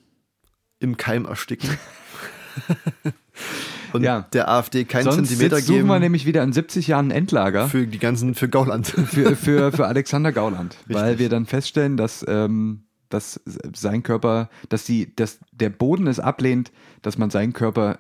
im Keim ersticken. *laughs* Und Ja. der AfD keinen Sonst Zentimeter sitzt, suchen geben wir nämlich wieder in 70 Jahren ein Endlager. für die ganzen, für Gauland. *laughs* für, für, für Alexander Gauland, *laughs* weil Richtig. wir dann feststellen, dass, ähm, dass sein Körper, dass, die, dass der Boden es ablehnt, dass man seinen Körper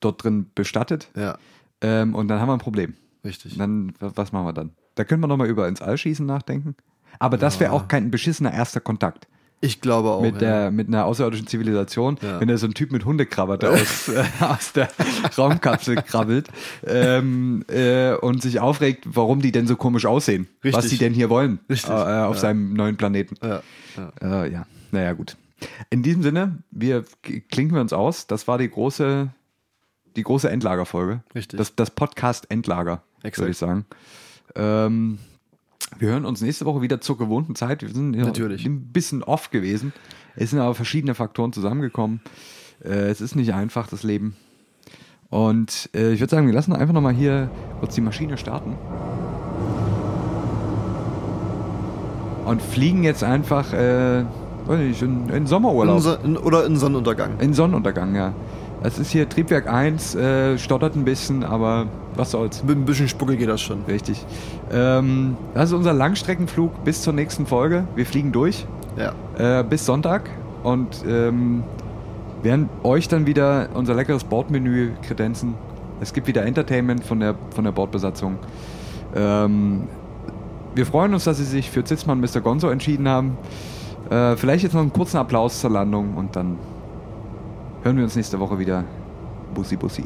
dort drin bestattet. ja, Ähm, und dann haben wir ein Problem. richtig. Dann, wa- was machen wir dann? Da können wir nochmal über ins All schießen nachdenken. Aber das wäre auch kein beschissener erster Kontakt Ich glaube auch. mit, ja. der, mit einer außerirdischen Zivilisation. Ja. Wenn da so ein Typ mit Hundekrawatte *laughs* aus, äh, aus der Raumkapsel krabbelt ähm, äh, und sich aufregt, warum die denn so komisch aussehen. Richtig. Was die denn hier wollen Richtig. äh, auf Ja. seinem neuen Planeten. ja, ja. Äh, ja, naja, gut. In diesem Sinne, wir klinken wir uns aus. Das war die große, die große Endlagerfolge. Richtig. Das, das Podcast Endlager, Exakt. würde ich sagen. Ähm, wir hören uns nächste Woche wieder zur gewohnten Zeit. Wir sind ja Natürlich. ein bisschen off gewesen. Es sind aber verschiedene Faktoren zusammengekommen. Äh, es ist nicht einfach, das Leben. Und äh, ich würde sagen, wir lassen einfach nochmal hier kurz die Maschine starten. Und fliegen jetzt einfach äh, weiß nicht, in, in Sommerurlaub. In, in, oder in Sonnenuntergang. In Sonnenuntergang, ja. Es ist hier Triebwerk 1, äh, stottert ein bisschen, aber was soll's. Mit ein bisschen Spucke geht das schon. Richtig. Ähm, das ist unser Langstreckenflug bis zur nächsten Folge. Wir fliegen durch Ja. äh, bis Sonntag und ähm, werden euch dann wieder unser leckeres Bordmenü kredenzen. Es gibt wieder Entertainment von der, von der Bordbesatzung. Ähm, wir freuen uns, dass Sie sich für Zitzmann Mr. Gonzo entschieden haben. Äh, vielleicht jetzt noch einen kurzen Applaus zur Landung und dann hören wir uns nächste Woche wieder. Bussi, Bussi.